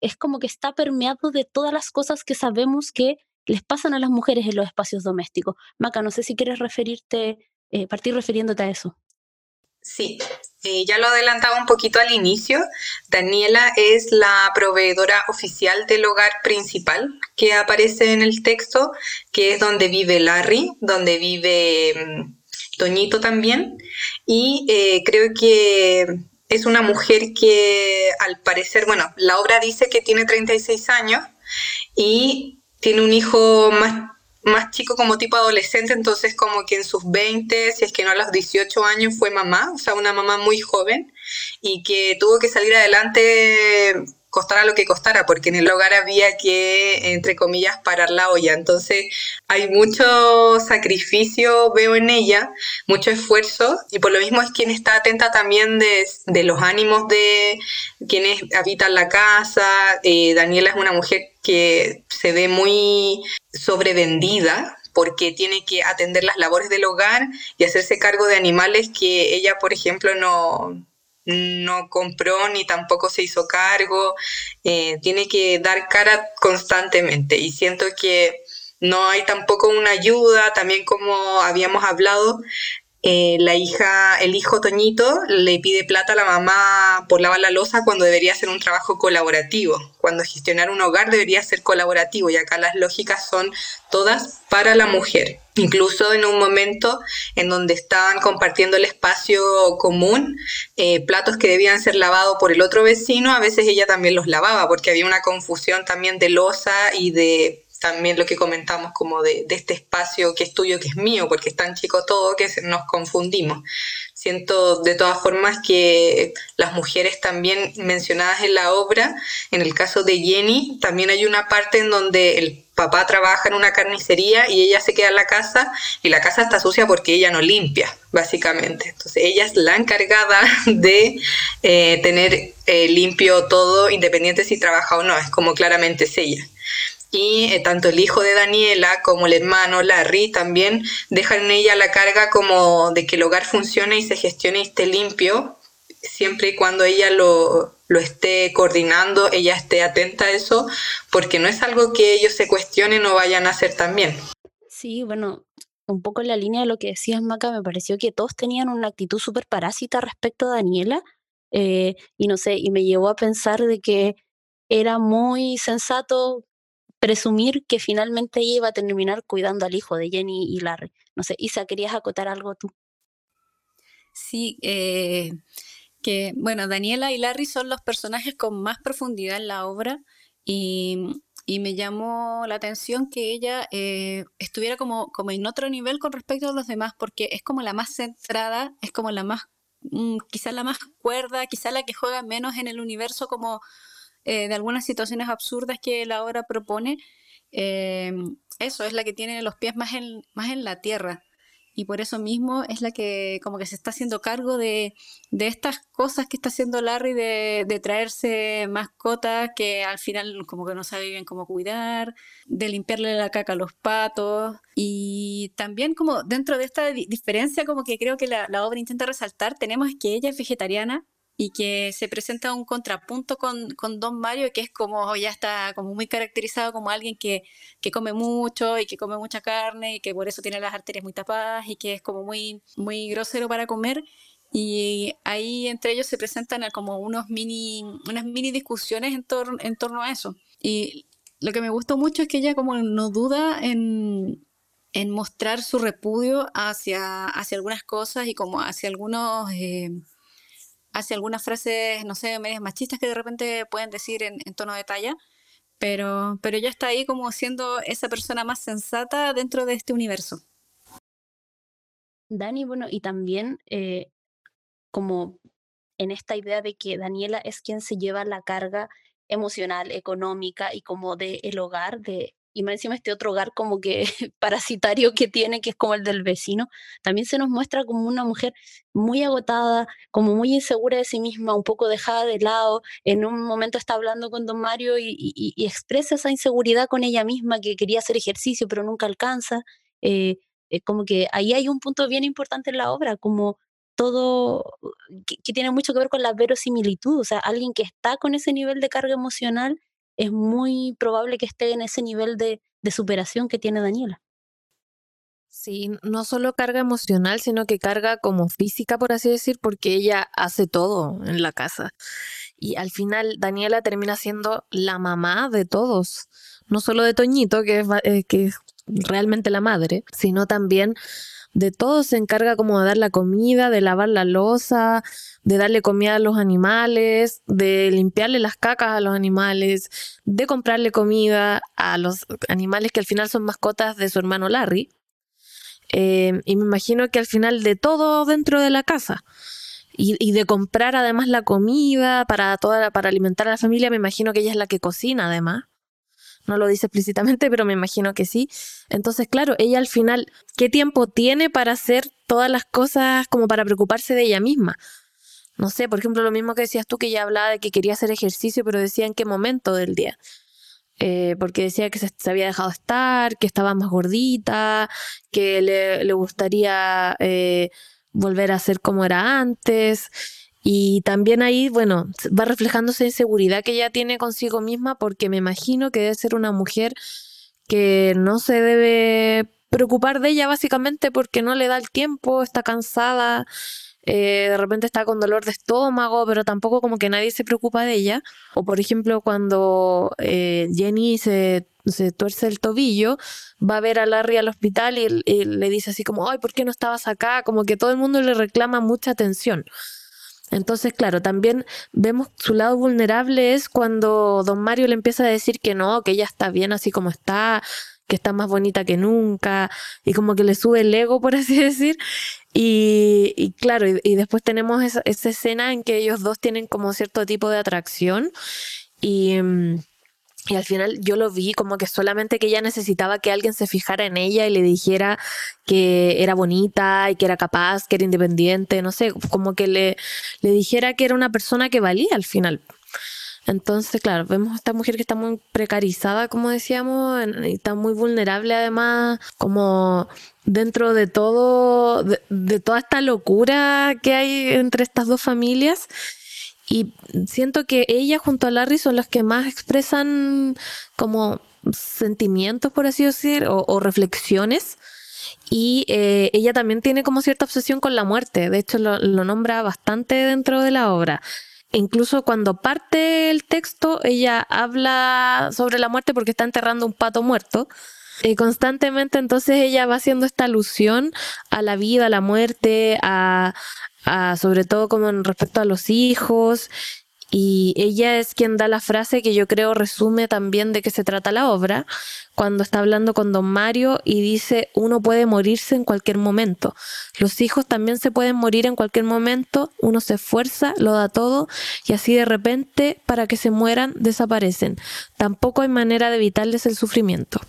es como que está permeado de todas las cosas que sabemos que les pasan a las mujeres en los espacios domésticos. Maca, no sé si quieres referirte, eh, partir refiriéndote a eso. Sí, ya lo adelantaba un poquito al inicio. Daniela es la proveedora oficial del hogar principal que aparece en el texto, que es donde vive Larry, donde vive mm, Toñito también. Y eh, creo que es una mujer que al parecer, bueno, la obra dice que tiene 36 años y tiene un hijo más más chico como tipo adolescente, entonces como que en sus 20, si es que no a los 18 años fue mamá, o sea, una mamá muy joven y que tuvo que salir adelante costara lo que costara, porque en el hogar había que, entre comillas, parar la olla. Entonces hay mucho sacrificio, veo en ella, mucho esfuerzo, y por lo mismo es quien está atenta también de, los ánimos de quienes habitan la casa. Eh, Daniela es una mujer que se ve muy sobrevendida porque tiene que atender las labores del hogar y hacerse cargo de animales que ella, por ejemplo, no, no compró ni tampoco se hizo cargo, eh, tiene que dar cara constantemente y siento que no hay tampoco una ayuda, también como habíamos hablado, eh, la hija, el hijo Toñito le pide plata a la mamá por lavar la losa cuando debería ser un trabajo colaborativo, cuando gestionar un hogar debería ser colaborativo y acá las lógicas son todas para la mujer. Incluso en un momento en donde estaban compartiendo el espacio común, eh, platos que debían ser lavados por el otro vecino, a veces ella también los lavaba porque había una confusión también de losa y de también lo que comentamos como de, este espacio que es tuyo, que es mío, porque es tan chico todo que nos confundimos. Siento de todas formas que las mujeres también mencionadas en la obra, en el caso de Jenny, también hay una parte en donde el papá trabaja en una carnicería y ella se queda en la casa y la casa está sucia porque ella no limpia, básicamente. Entonces ella es la encargada de eh, tener eh, limpio todo, independiente si trabaja o no, es como claramente es ella y eh, tanto el hijo de Daniela como el hermano Larry también dejan en ella la carga como de que el hogar funcione y se gestione y esté limpio, siempre y cuando ella lo, lo esté coordinando, ella esté atenta a eso, porque no es algo que ellos se cuestionen o vayan a hacer también. Sí, bueno, un poco en la línea de lo que decías, Maca, me pareció que todos tenían una actitud súper parásita respecto a Daniela, eh, y no sé, y me llevó a pensar de que era muy sensato presumir que finalmente ella iba a terminar cuidando al hijo de Jenny y Larry. No sé, Isa, ¿querías acotar algo tú? Sí, eh, que bueno, Daniela y Larry son los personajes con más profundidad en la obra y, me llamó la atención que ella eh, estuviera como, como en otro nivel con respecto a los demás, porque es como la más centrada, es como la más, mm, quizá la más cuerda, quizá la que juega menos en el universo como eh, de algunas situaciones absurdas que la obra propone, eh, eso es la que tiene los pies más en, más en la tierra. Y por eso mismo es la que como que se está haciendo cargo de, estas cosas que está haciendo Larry de, traerse mascotas que al final como que no sabe bien cómo cuidar, de limpiarle la caca a los patos. Y también como dentro de esta diferencia como que creo que la, la obra intenta resaltar, tenemos que ella es vegetariana, y que se presenta un contrapunto con, con, Don Mario, que es como ya está como muy caracterizado como alguien que, que, come mucho y que come mucha carne y que por eso tiene las arterias muy tapadas y que es como muy, muy grosero para comer. Y ahí entre ellos se presentan como unos mini, unas mini discusiones en, torno en torno a eso. Y lo que me gustó mucho es que ella como no duda en, en mostrar su repudio hacia, hacia algunas cosas y como hacia algunos... Eh, hace algunas frases, no sé, medias machistas que de repente pueden decir en, tono de talla, pero, pero ella está ahí como siendo esa persona más sensata dentro de este universo. Dani, bueno, y también eh, como en esta idea de que Daniela es quien se lleva la carga emocional, económica y como de el hogar, de y más encima este otro hogar como que parasitario que tiene, que es como el del vecino, también se nos muestra como una mujer muy agotada, como muy insegura de sí misma, un poco dejada de lado. En un momento está hablando con don Mario y, expresa esa inseguridad con ella misma, que quería hacer ejercicio pero nunca alcanza. Eh, eh, como que ahí hay un punto bien importante en la obra, como todo, que, que tiene mucho que ver con la verosimilitud, o sea, alguien que está con ese nivel de carga emocional es muy probable que esté en ese nivel de, superación que tiene Daniela. Sí, no solo carga emocional, sino que carga como física, por así decir, porque ella hace todo en la casa. Y al final Daniela termina siendo la mamá de todos, no solo de Toñito, que es, eh, que es realmente la madre, sino también de todo se encarga como de dar la comida, de lavar la losa, de darle comida a los animales, de limpiarle las cacas a los animales, de comprarle comida a los animales que al final son mascotas de su hermano Larry. Eh, y me imagino que al final de todo dentro de la casa. Y, de comprar además la comida para toda para alimentar a la familia, me imagino que ella es la que cocina además no lo dice explícitamente, pero me imagino que sí. Entonces, claro, ella al final, ¿qué tiempo tiene para hacer todas las cosas como para preocuparse de ella misma? No sé, por ejemplo, lo mismo que decías tú, que ella hablaba de que quería hacer ejercicio, pero decía en qué momento del día. Eh, porque decía que se, había dejado estar, que estaba más gordita, que le, gustaría eh, volver a ser como era antes. Y también ahí, bueno, va reflejándose inseguridad que ella tiene consigo misma porque me imagino que debe ser una mujer que no se debe preocupar de ella básicamente porque no le da el tiempo, está cansada, eh, de repente está con dolor de estómago, pero tampoco como que nadie se preocupa de ella. O por ejemplo, cuando eh, Jenny se, se, tuerce el tobillo, va a ver a Larry al hospital y, y, le dice así como, ay, ¿por qué no estabas acá? Como que todo el mundo le reclama mucha atención. Entonces, claro, también vemos su lado vulnerable es cuando don Mario le empieza a decir que no, que ella está bien así como está, que está más bonita que nunca, y como que le sube el ego, por así decir. Y, claro, y, después tenemos esa, escena en que ellos dos tienen como cierto tipo de atracción. Y, mm, y al final yo lo vi como que solamente que ella necesitaba que alguien se fijara en ella y le dijera que era bonita y que era capaz, que era independiente, no sé, como que le, le dijera que era una persona que valía al final. Entonces, claro, vemos a esta mujer que está muy precarizada, como decíamos, y está muy vulnerable además, como dentro de todo, de, toda esta locura que hay entre estas dos familias. Y siento que ella junto a Larry son las que más expresan como sentimientos, por así decir, o, reflexiones. Y eh, ella también tiene como cierta obsesión con la muerte. De hecho, lo, lo nombra bastante dentro de la obra. Incluso cuando parte el texto, ella habla sobre la muerte porque está enterrando un pato muerto. Y constantemente entonces ella va haciendo esta alusión a la vida, a la muerte, a, a sobre todo como en respecto a los hijos y ella es quien da la frase que yo creo resume también de qué se trata la obra, cuando está hablando con don Mario y dice, uno puede morirse en cualquier momento. Los hijos también se pueden morir en cualquier momento, uno se esfuerza, lo da todo y así de repente, para que se mueran, desaparecen. Tampoco hay manera de evitarles el sufrimiento.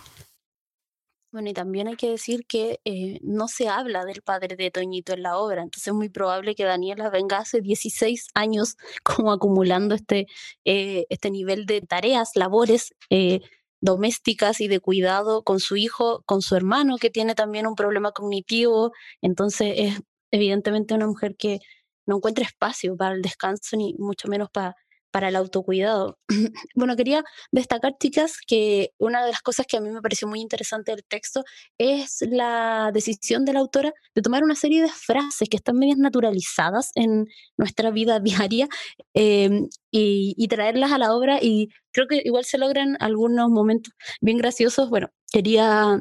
Bueno, y también hay que decir que eh, no se habla del padre de Toñito en la obra, entonces es muy probable que Daniela venga hace 16 años como acumulando este, eh, este nivel de tareas, labores eh, domésticas y de cuidado con su hijo, con su hermano que tiene también un problema cognitivo, entonces es evidentemente una mujer que no encuentra espacio para el descanso ni mucho menos para para el autocuidado. bueno, quería destacar, chicas, que una de las cosas que a mí me pareció muy interesante del texto es la decisión de la autora de tomar una serie de frases que están medias naturalizadas en nuestra vida diaria em, y, y, traerlas a la obra y creo que igual se logran algunos momentos bien graciosos. Bueno, quería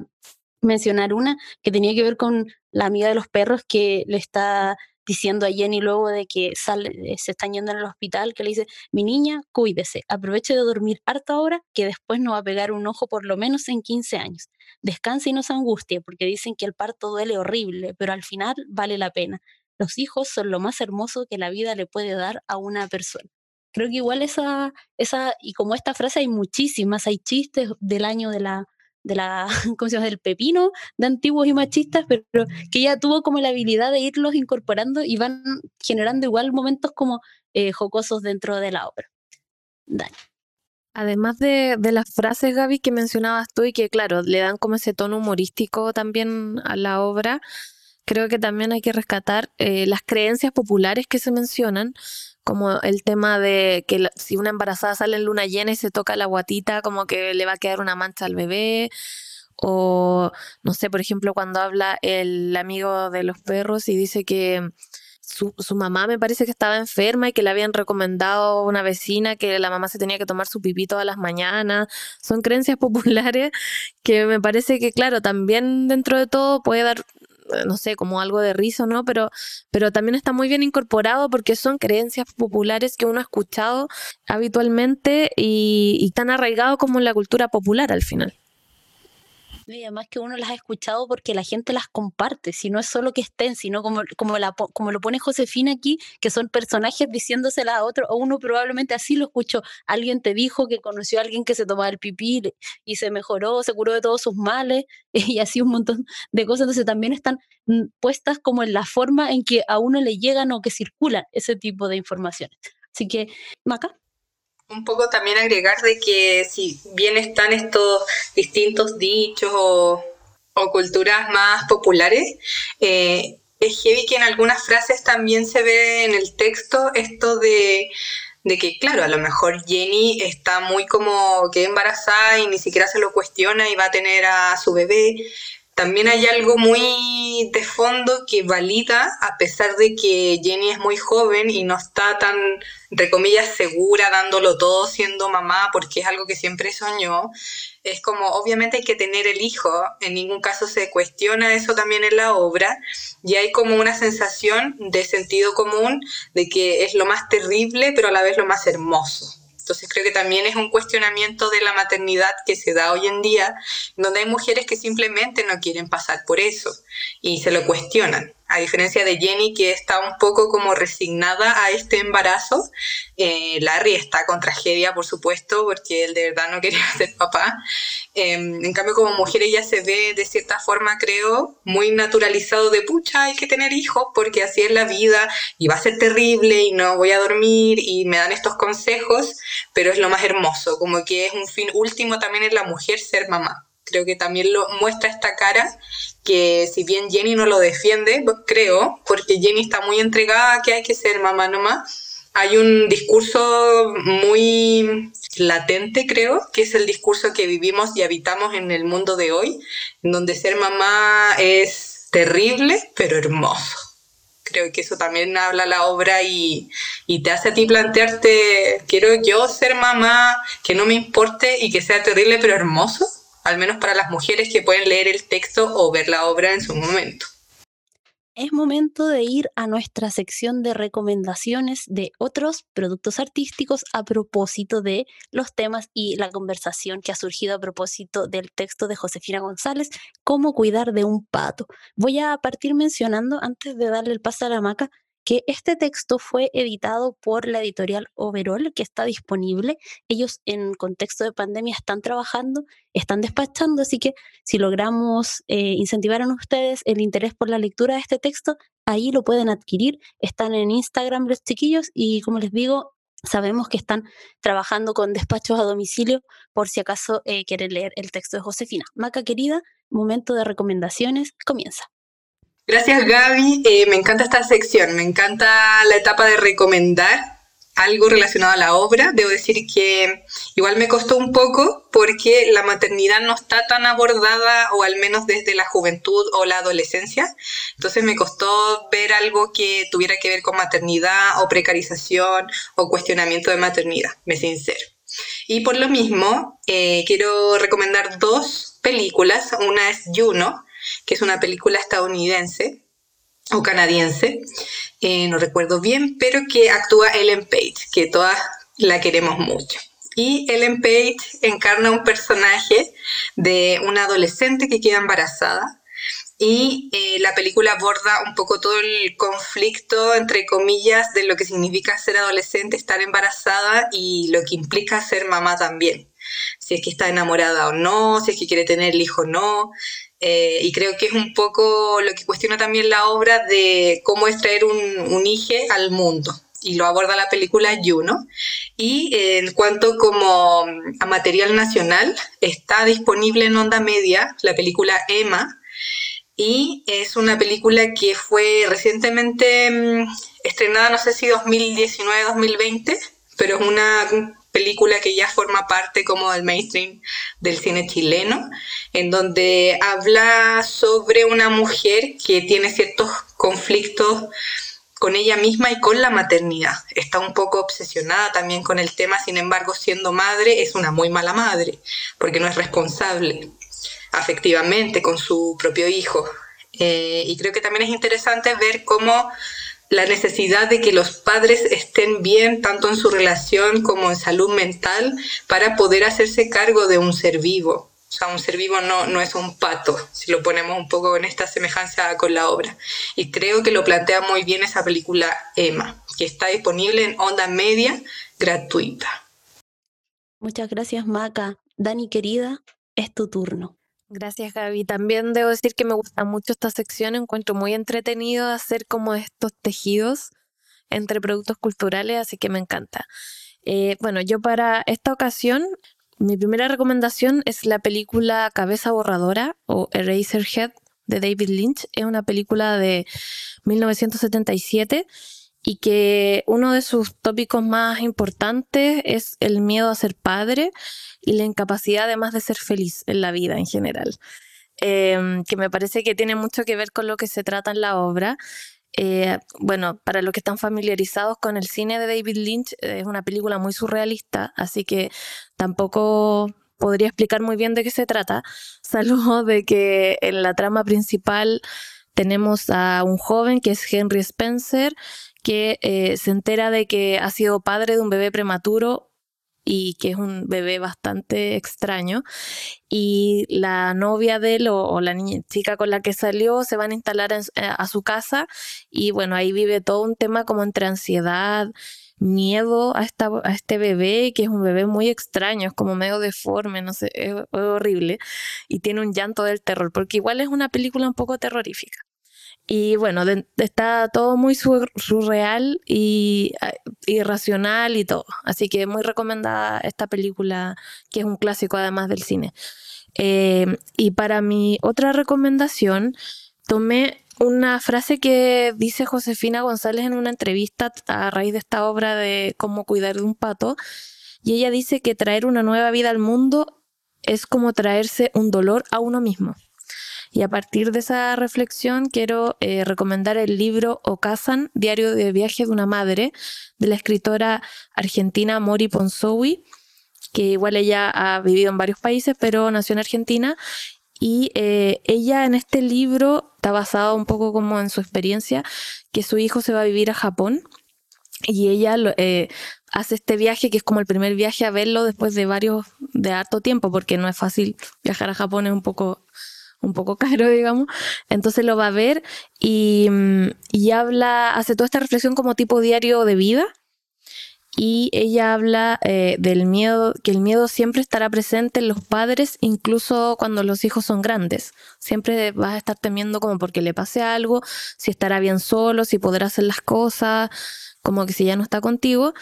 mencionar una que tenía que ver con la amiga de los perros que le está diciendo a Jenny luego de que sale, eh, se están yendo al hospital, que le dice, mi niña, cuídese, aproveche de dormir harta ahora, que después no va a pegar un ojo por lo menos en 15 años. Descanse y no se angustie, porque dicen que el parto duele horrible, pero al final vale la pena. Los hijos son lo más hermoso que la vida le puede dar a una persona. Creo que igual esa, esa, y como esta frase hay muchísimas, hay chistes del año de la de la, ¿cómo se llama? del pepino de antiguos y machistas, pero que ella tuvo como la habilidad de irlos incorporando y van generando igual momentos como eh, jocosos dentro de la obra. Además de, de, las frases, Gaby, que mencionabas tú y que, claro, le dan como ese tono humorístico también a la obra, creo que también hay que rescatar eh, las creencias populares que se mencionan, como el tema de que si una embarazada sale en luna llena y se toca la guatita, como que le va a quedar una mancha al bebé. O, no sé, por ejemplo, cuando habla el amigo de los perros y dice que su, su, mamá me parece que estaba enferma y que le habían recomendado una vecina que la mamá se tenía que tomar su pipí todas las mañanas. Son creencias populares que me parece que, claro, también dentro de todo puede dar no sé, como algo de riso, ¿no? Pero, pero también está muy bien incorporado porque son creencias populares que uno ha escuchado habitualmente y, y tan arraigado como en la cultura popular al final. Y además que uno las ha escuchado porque la gente las comparte, si no es solo que estén, sino como, como, la, como lo pone Josefina aquí, que son personajes diciéndosela a otro, o uno probablemente así lo escuchó. Alguien te dijo que conoció a alguien que se tomaba el pipí y se mejoró, se curó de todos sus males, y así un montón de cosas. Entonces también están mm, puestas como en la forma en que a uno le llegan o que circulan ese tipo de informaciones. Así que, Maca un poco también agregar de que si bien están estos distintos dichos o, culturas más populares, eh, es heavy que en algunas frases también se ve en el texto esto de, de, que, claro, a lo mejor Jenny está muy como que embarazada y ni siquiera se lo cuestiona y va a tener a su bebé, también hay algo muy de fondo que valida, a pesar de que Jenny es muy joven y no está tan, entre comillas, segura dándolo todo siendo mamá, porque es algo que siempre soñó, es como, obviamente hay que tener el hijo, en ningún caso se cuestiona eso también en la obra, y hay como una sensación de sentido común de que es lo más terrible, pero a la vez lo más hermoso. Entonces creo que también es un cuestionamiento de la maternidad que se da hoy en día, donde hay mujeres que simplemente no quieren pasar por eso y se lo cuestionan a diferencia de Jenny que está un poco como resignada a este embarazo, eh, Larry está con tragedia, por supuesto, porque él de verdad no quería ser papá. Em, en cambio, como mujer ella se ve de cierta forma, creo, muy naturalizado de, pucha, hay que tener hijos porque así es la vida y va a ser terrible y no voy a dormir y me dan estos consejos, pero es lo más hermoso, como que es un fin último también en la mujer ser mamá. Creo que también lo muestra esta cara que si bien Jenny no lo defiende, creo, porque Jenny está muy entregada que hay que ser mamá nomás, hay un discurso muy latente, creo, que es el discurso que vivimos y habitamos en el mundo de hoy, en donde ser mamá es terrible, pero hermoso. Creo que eso también habla la obra y, y te hace a ti plantearte, quiero yo ser mamá, que no me importe y que sea terrible, pero hermoso al menos para las mujeres que pueden leer el texto o ver la obra en su momento. Es momento de ir a nuestra sección de recomendaciones de otros productos artísticos a propósito de los temas y la conversación que ha surgido a propósito del texto de Josefina González, Cómo cuidar de un pato. Voy a partir mencionando, antes de darle el paso a la maca, que este texto fue editado por la editorial Overall, que está disponible. Ellos en contexto de pandemia están trabajando, están despachando, así que si logramos eh, incentivar a ustedes el interés por la lectura de este texto, ahí lo pueden adquirir. Están en Instagram los chiquillos y como les digo, Sabemos que están trabajando con despachos a domicilio por si acaso eh, quieren leer el texto de Josefina. Maca querida, momento de recomendaciones, comienza. Gracias Gaby, eh, me encanta esta sección, me encanta la etapa de recomendar algo relacionado a la obra. Debo decir que igual me costó un poco porque la maternidad no está tan abordada o al menos desde la juventud o la adolescencia. Entonces me costó ver algo que tuviera que ver con maternidad o precarización o cuestionamiento de maternidad, me sincero. Y por lo mismo, eh, quiero recomendar dos películas. Una es Juno, que es una película estadounidense o canadiense, eh, no recuerdo bien, pero que actúa Ellen Page, que todas la queremos mucho. Y Ellen Page encarna un personaje de una adolescente que queda embarazada y eh, la película aborda un poco todo el conflicto, entre comillas, de lo que significa ser adolescente, estar embarazada y lo que implica ser mamá también. Si es que está enamorada o no, si es que quiere tener el hijo o no. Eh, y creo que es un poco lo que cuestiona también la obra de cómo es traer un, un hijo al mundo. Y lo aborda la película Juno. Y en cuanto como a material nacional, está disponible en onda media la película Emma. Y es una película que fue recientemente mm, estrenada, no sé si 2019-2020, pero es una película que ya forma parte como del mainstream del cine chileno, en donde habla sobre una mujer que tiene ciertos conflictos con ella misma y con la maternidad. Está un poco obsesionada también con el tema, sin embargo, siendo madre es una muy mala madre, porque no es responsable afectivamente con su propio hijo. Eh, y creo que también es interesante ver cómo la necesidad de que los padres estén bien tanto en su relación como en salud mental para poder hacerse cargo de un ser vivo. O sea, un ser vivo no, no es un pato, si lo ponemos un poco en esta semejanza con la obra. Y creo que lo plantea muy bien esa película Emma, que está disponible en onda media gratuita. Muchas gracias, Maca. Dani, querida, es tu turno. Gracias, Gaby. También debo decir que me gusta mucho esta sección. Encuentro muy entretenido hacer como estos tejidos entre productos culturales, así que me encanta. Eh, bueno, yo para esta ocasión, mi primera recomendación es la película Cabeza Borradora o Eraserhead de David Lynch. Es una película de 1977 y que uno de sus tópicos más importantes es el miedo a ser padre y la incapacidad además de ser feliz en la vida en general. em, que me parece que tiene mucho que ver con lo que se trata en la obra. Eh, bueno, para los que están familiarizados con el cine de David Lynch, es una película muy surrealista, así que tampoco podría explicar muy bien de qué se trata, salvo de que en la trama principal tenemos a un joven que es Henry Spencer, que eh, se entera de que ha sido padre de un bebé prematuro y que es un bebé bastante extraño. Y la novia de él o, la niña, chica con la que salió se van a instalar eh, a su casa y bueno, ahí vive todo un tema como entre ansiedad, miedo a, esta, a este bebé, que es un bebé muy extraño, es como medio deforme, no sé, es, horrible, y tiene un llanto del terror, porque igual es una película un poco terrorífica. Y bueno, está todo muy surreal y ah, irracional y todo. Así que muy recomendada esta película, que es un clásico además del cine. Eh, y para mi otra recomendación, tomé una frase que dice Josefina González en una entrevista a raíz de esta obra de cómo cuidar de un pato. Y ella dice que traer una nueva vida al mundo es como traerse un dolor a uno mismo. Y a partir de esa reflexión quiero eh, recomendar el libro Okazan, Diario de Viaje de una Madre, de la escritora argentina Mori Ponsowi, que igual ella ha vivido en varios países, pero nació en Argentina. Y eh, ella en este libro está basado un poco como en su experiencia, que su hijo se va a vivir a Japón y ella eh, hace este viaje que es como el primer viaje a verlo después de varios, de harto tiempo, porque no es fácil viajar a Japón, es un poco un poco caro, digamos. Entonces lo va a ver y, mm, y habla, hace toda esta reflexión como tipo diario de vida y ella habla eh, del miedo, que el miedo siempre estará presente en los padres, incluso cuando los hijos son grandes. Siempre vas a estar temiendo como porque le pase algo, si estará bien solo, si podrá hacer las cosas, como que si ya no está contigo.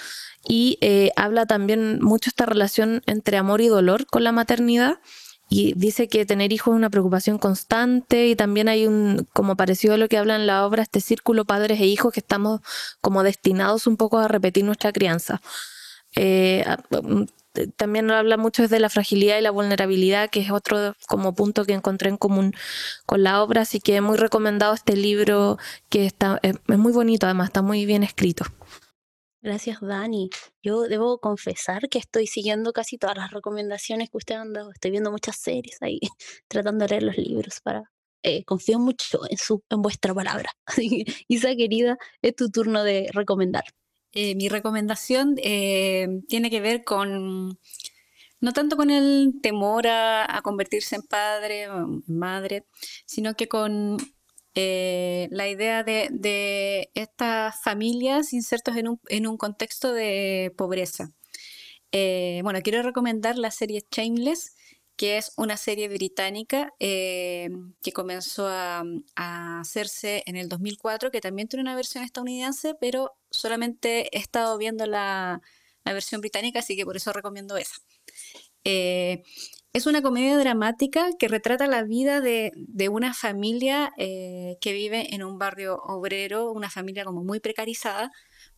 Y eh, habla también mucho esta relación entre amor y dolor con la maternidad y dice que tener hijos es una preocupación constante y también hay un, como parecido a lo que habla en la obra, este círculo padres e hijos que estamos como destinados un poco a repetir nuestra crianza. Eh, mm, también habla mucho de la fragilidad y la vulnerabilidad, que es otro como punto que encontré en común con la obra, así que muy recomendado este libro que está, es muy bonito, además está muy bien escrito. Gracias, Dani. Yo debo confesar que estoy siguiendo casi todas las recomendaciones que usted han dado. Estoy viendo muchas series ahí, tratando de leer los libros para... Eh, confío mucho en, su, en vuestra palabra. Isa, querida, es tu turno de recomendar. Eh, mi recomendación eh, tiene que ver con, no tanto con el temor a, a convertirse en padre o madre, sino que con eh, la idea de, estas familias insertos en un, en un, contexto de pobreza. Eh, bueno, quiero recomendar la serie Shameless, que es una serie británica eh, que comenzó a, hacerse en el 2004, que también tiene una versión estadounidense, pero solamente he estado viendo la, la versión británica, así que por eso recomiendo esa. Es una comedia dramática que retrata la vida de, una familia eh, que vive en un barrio obrero, una familia como muy precarizada,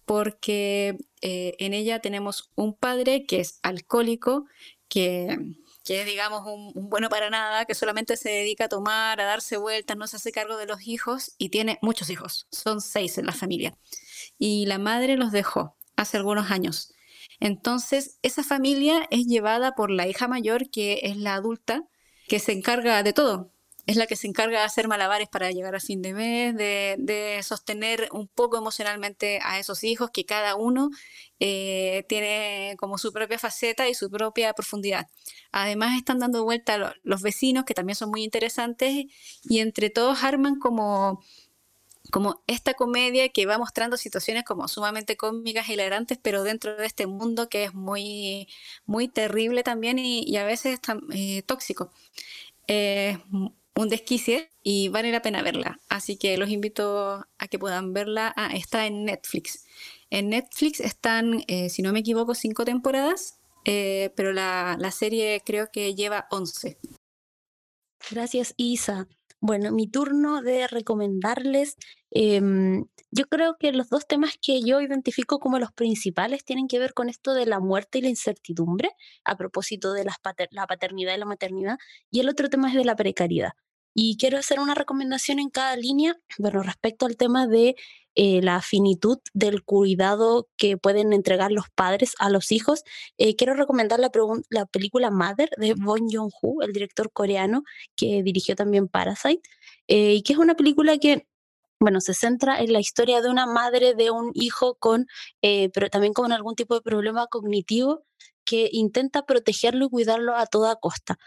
porque eh, en ella tenemos un padre que es alcohólico, que, es, digamos, un, bueno para nada, que solamente se dedica a tomar, a darse vueltas, no se hace cargo de los hijos y tiene muchos hijos, son seis en la familia. Y la madre los dejó hace algunos años. Entonces, esa familia es llevada por la hija mayor, que es la adulta, que se encarga de todo. Es la que se encarga de hacer malabares para llegar a fin de mes, de, sostener un poco emocionalmente a esos hijos, que cada uno eh, tiene como su propia faceta y su propia profundidad. Además están dando vuelta los vecinos, que también son muy interesantes, y entre todos arman como como esta comedia que va mostrando situaciones como sumamente cómicas hilarantes, pero dentro de este mundo que es muy, muy terrible también y, a veces eh, tóxico. un desquicie y vale la pena verla. Así que los invito a que puedan verla. Ah, está en Netflix. En Netflix están, eh, si no me equivoco, cinco temporadas, eh, pero la, la serie creo que lleva once. Gracias, Isa. Bueno, mi turno de recomendarles, em, yo creo que los dos temas que yo identifico como los principales tienen que ver con esto de la muerte y la incertidumbre, a propósito de la paternidad y la maternidad, y el otro tema es de la precariedad. Y quiero hacer una recomendación en cada línea, bueno, respecto al tema de eh, la finitud del cuidado que pueden entregar los padres a los hijos. Eh, quiero recomendar la, la, película Mother de Bong Joon-ho, el director coreano que dirigió también Parasite, eh, y que es una película que bueno, se centra en la historia de una madre de un hijo con, pero también con algún tipo de problema cognitivo que intenta protegerlo y cuidarlo a toda costa.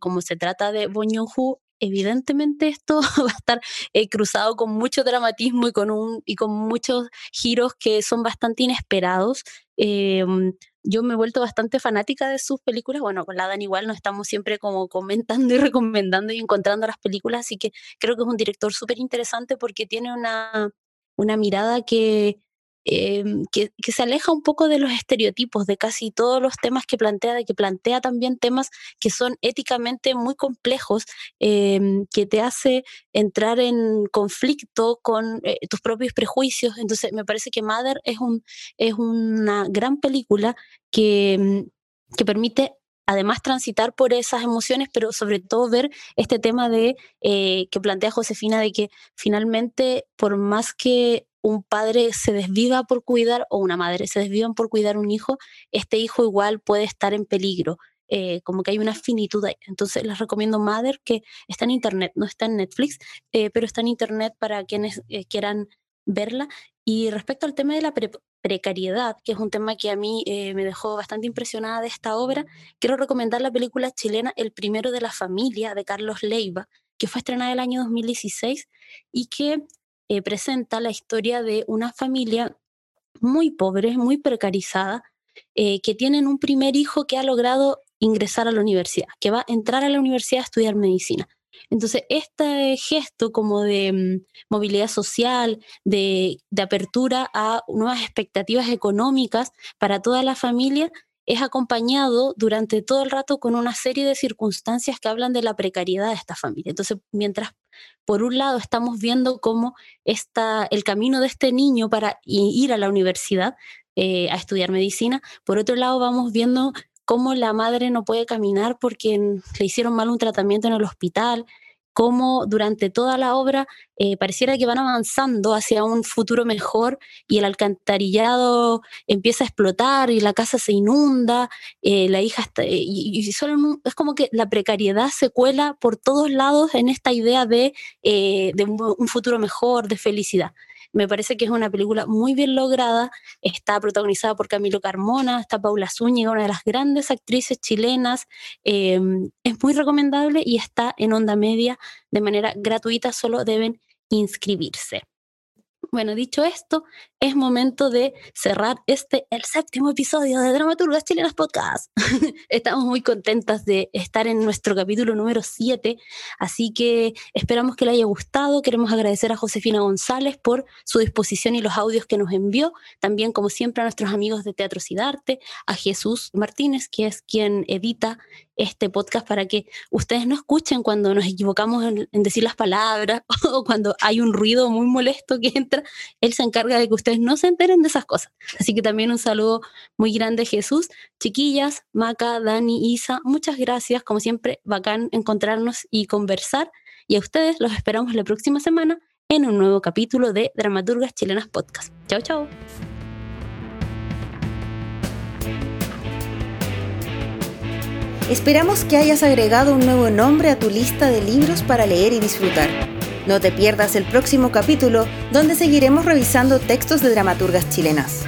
como se trata de Bong Joon-ho, evidentemente esto va a estar eh, cruzado con mucho dramatismo y con, un, y con muchos giros que son bastante inesperados. Em, yo me he vuelto bastante fanática de sus películas. Bueno, con la Dan igual nos estamos siempre como comentando y recomendando y encontrando las películas, así que creo que es un director súper interesante porque tiene una, una mirada que Em, que, se aleja un poco de los estereotipos de casi todos los temas que plantea, de que plantea también temas que son éticamente muy complejos, em, que te hace entrar en conflicto con eh, tus propios prejuicios. Entonces, me parece que Mother es, un, es una gran película que, em, que permite además transitar por esas emociones, pero sobre todo ver este tema de eh, que plantea Josefina de que finalmente por más que un padre se desviva por cuidar o una madre se desvivan por cuidar un hijo, este hijo igual puede estar en peligro. Eh, como que hay una finitud ahí. Entonces les recomiendo Mother, que está en internet, no está en Netflix, eh, pero está en internet para quienes eh, quieran verla. Y respecto al tema de la precariedad, que es un tema que a mí me dejó bastante impresionada de esta obra, quiero recomendar la película chilena El primero de la familia de Carlos Leiva, que fue estrenada el año 2016 y que eh, presenta la historia de una familia muy pobre, muy precarizada, eh, que tienen un primer hijo que ha logrado ingresar a la universidad, que va a entrar a la universidad a estudiar medicina. Entonces, este gesto como de mm, movilidad social, de, de, apertura a nuevas expectativas económicas para toda la familia, es acompañado durante todo el rato con una serie de circunstancias que hablan de la precariedad de esta familia. Entonces, mientras por un lado estamos viendo cómo está el camino de este niño para ir a la universidad eh, a estudiar medicina, por otro lado vamos viendo cómo la madre no puede caminar porque le hicieron mal un tratamiento en el hospital, cómo durante toda la obra eh, pareciera que van avanzando hacia un futuro mejor y el alcantarillado empieza a explotar y la casa se inunda, eh, la hija está, eh, y, solo es como que la precariedad se cuela por todos lados en esta idea de, de un futuro mejor, de felicidad. Me parece que es una película muy bien lograda. Está protagonizada por Camilo Carmona, está Paula Zúñiga, una de las grandes actrices chilenas. Em, es muy recomendable y está en onda media de manera gratuita. Solo deben inscribirse. Bueno, dicho esto, es momento de cerrar este, el séptimo episodio de Dramaturgas Chilenas Podcast. Estamos muy contentas de estar en nuestro capítulo número 7, así que esperamos que le haya gustado. Queremos agradecer a Josefina González por su disposición y los audios que nos envió. También, como siempre, a nuestros amigos de Teatro Cidarte, a Jesús Martínez, que es quien edita este podcast para que ustedes no escuchen cuando nos equivocamos en, decir las palabras o cuando hay un ruido muy molesto que entra. Él se encarga de que ustedes no se enteren de esas cosas. Así que también un saludo muy grande, Jesús. Chiquillas, Maca, Dani, Isa, muchas gracias. Como siempre, bacán encontrarnos y conversar. Y a ustedes los esperamos la próxima semana en un nuevo capítulo de Dramaturgas Chilenas Podcast. Chao, chao. Esperamos que hayas agregado un nuevo nombre a tu lista de libros para leer y disfrutar. No te pierdas el próximo capítulo donde seguiremos revisando textos de dramaturgas chilenas.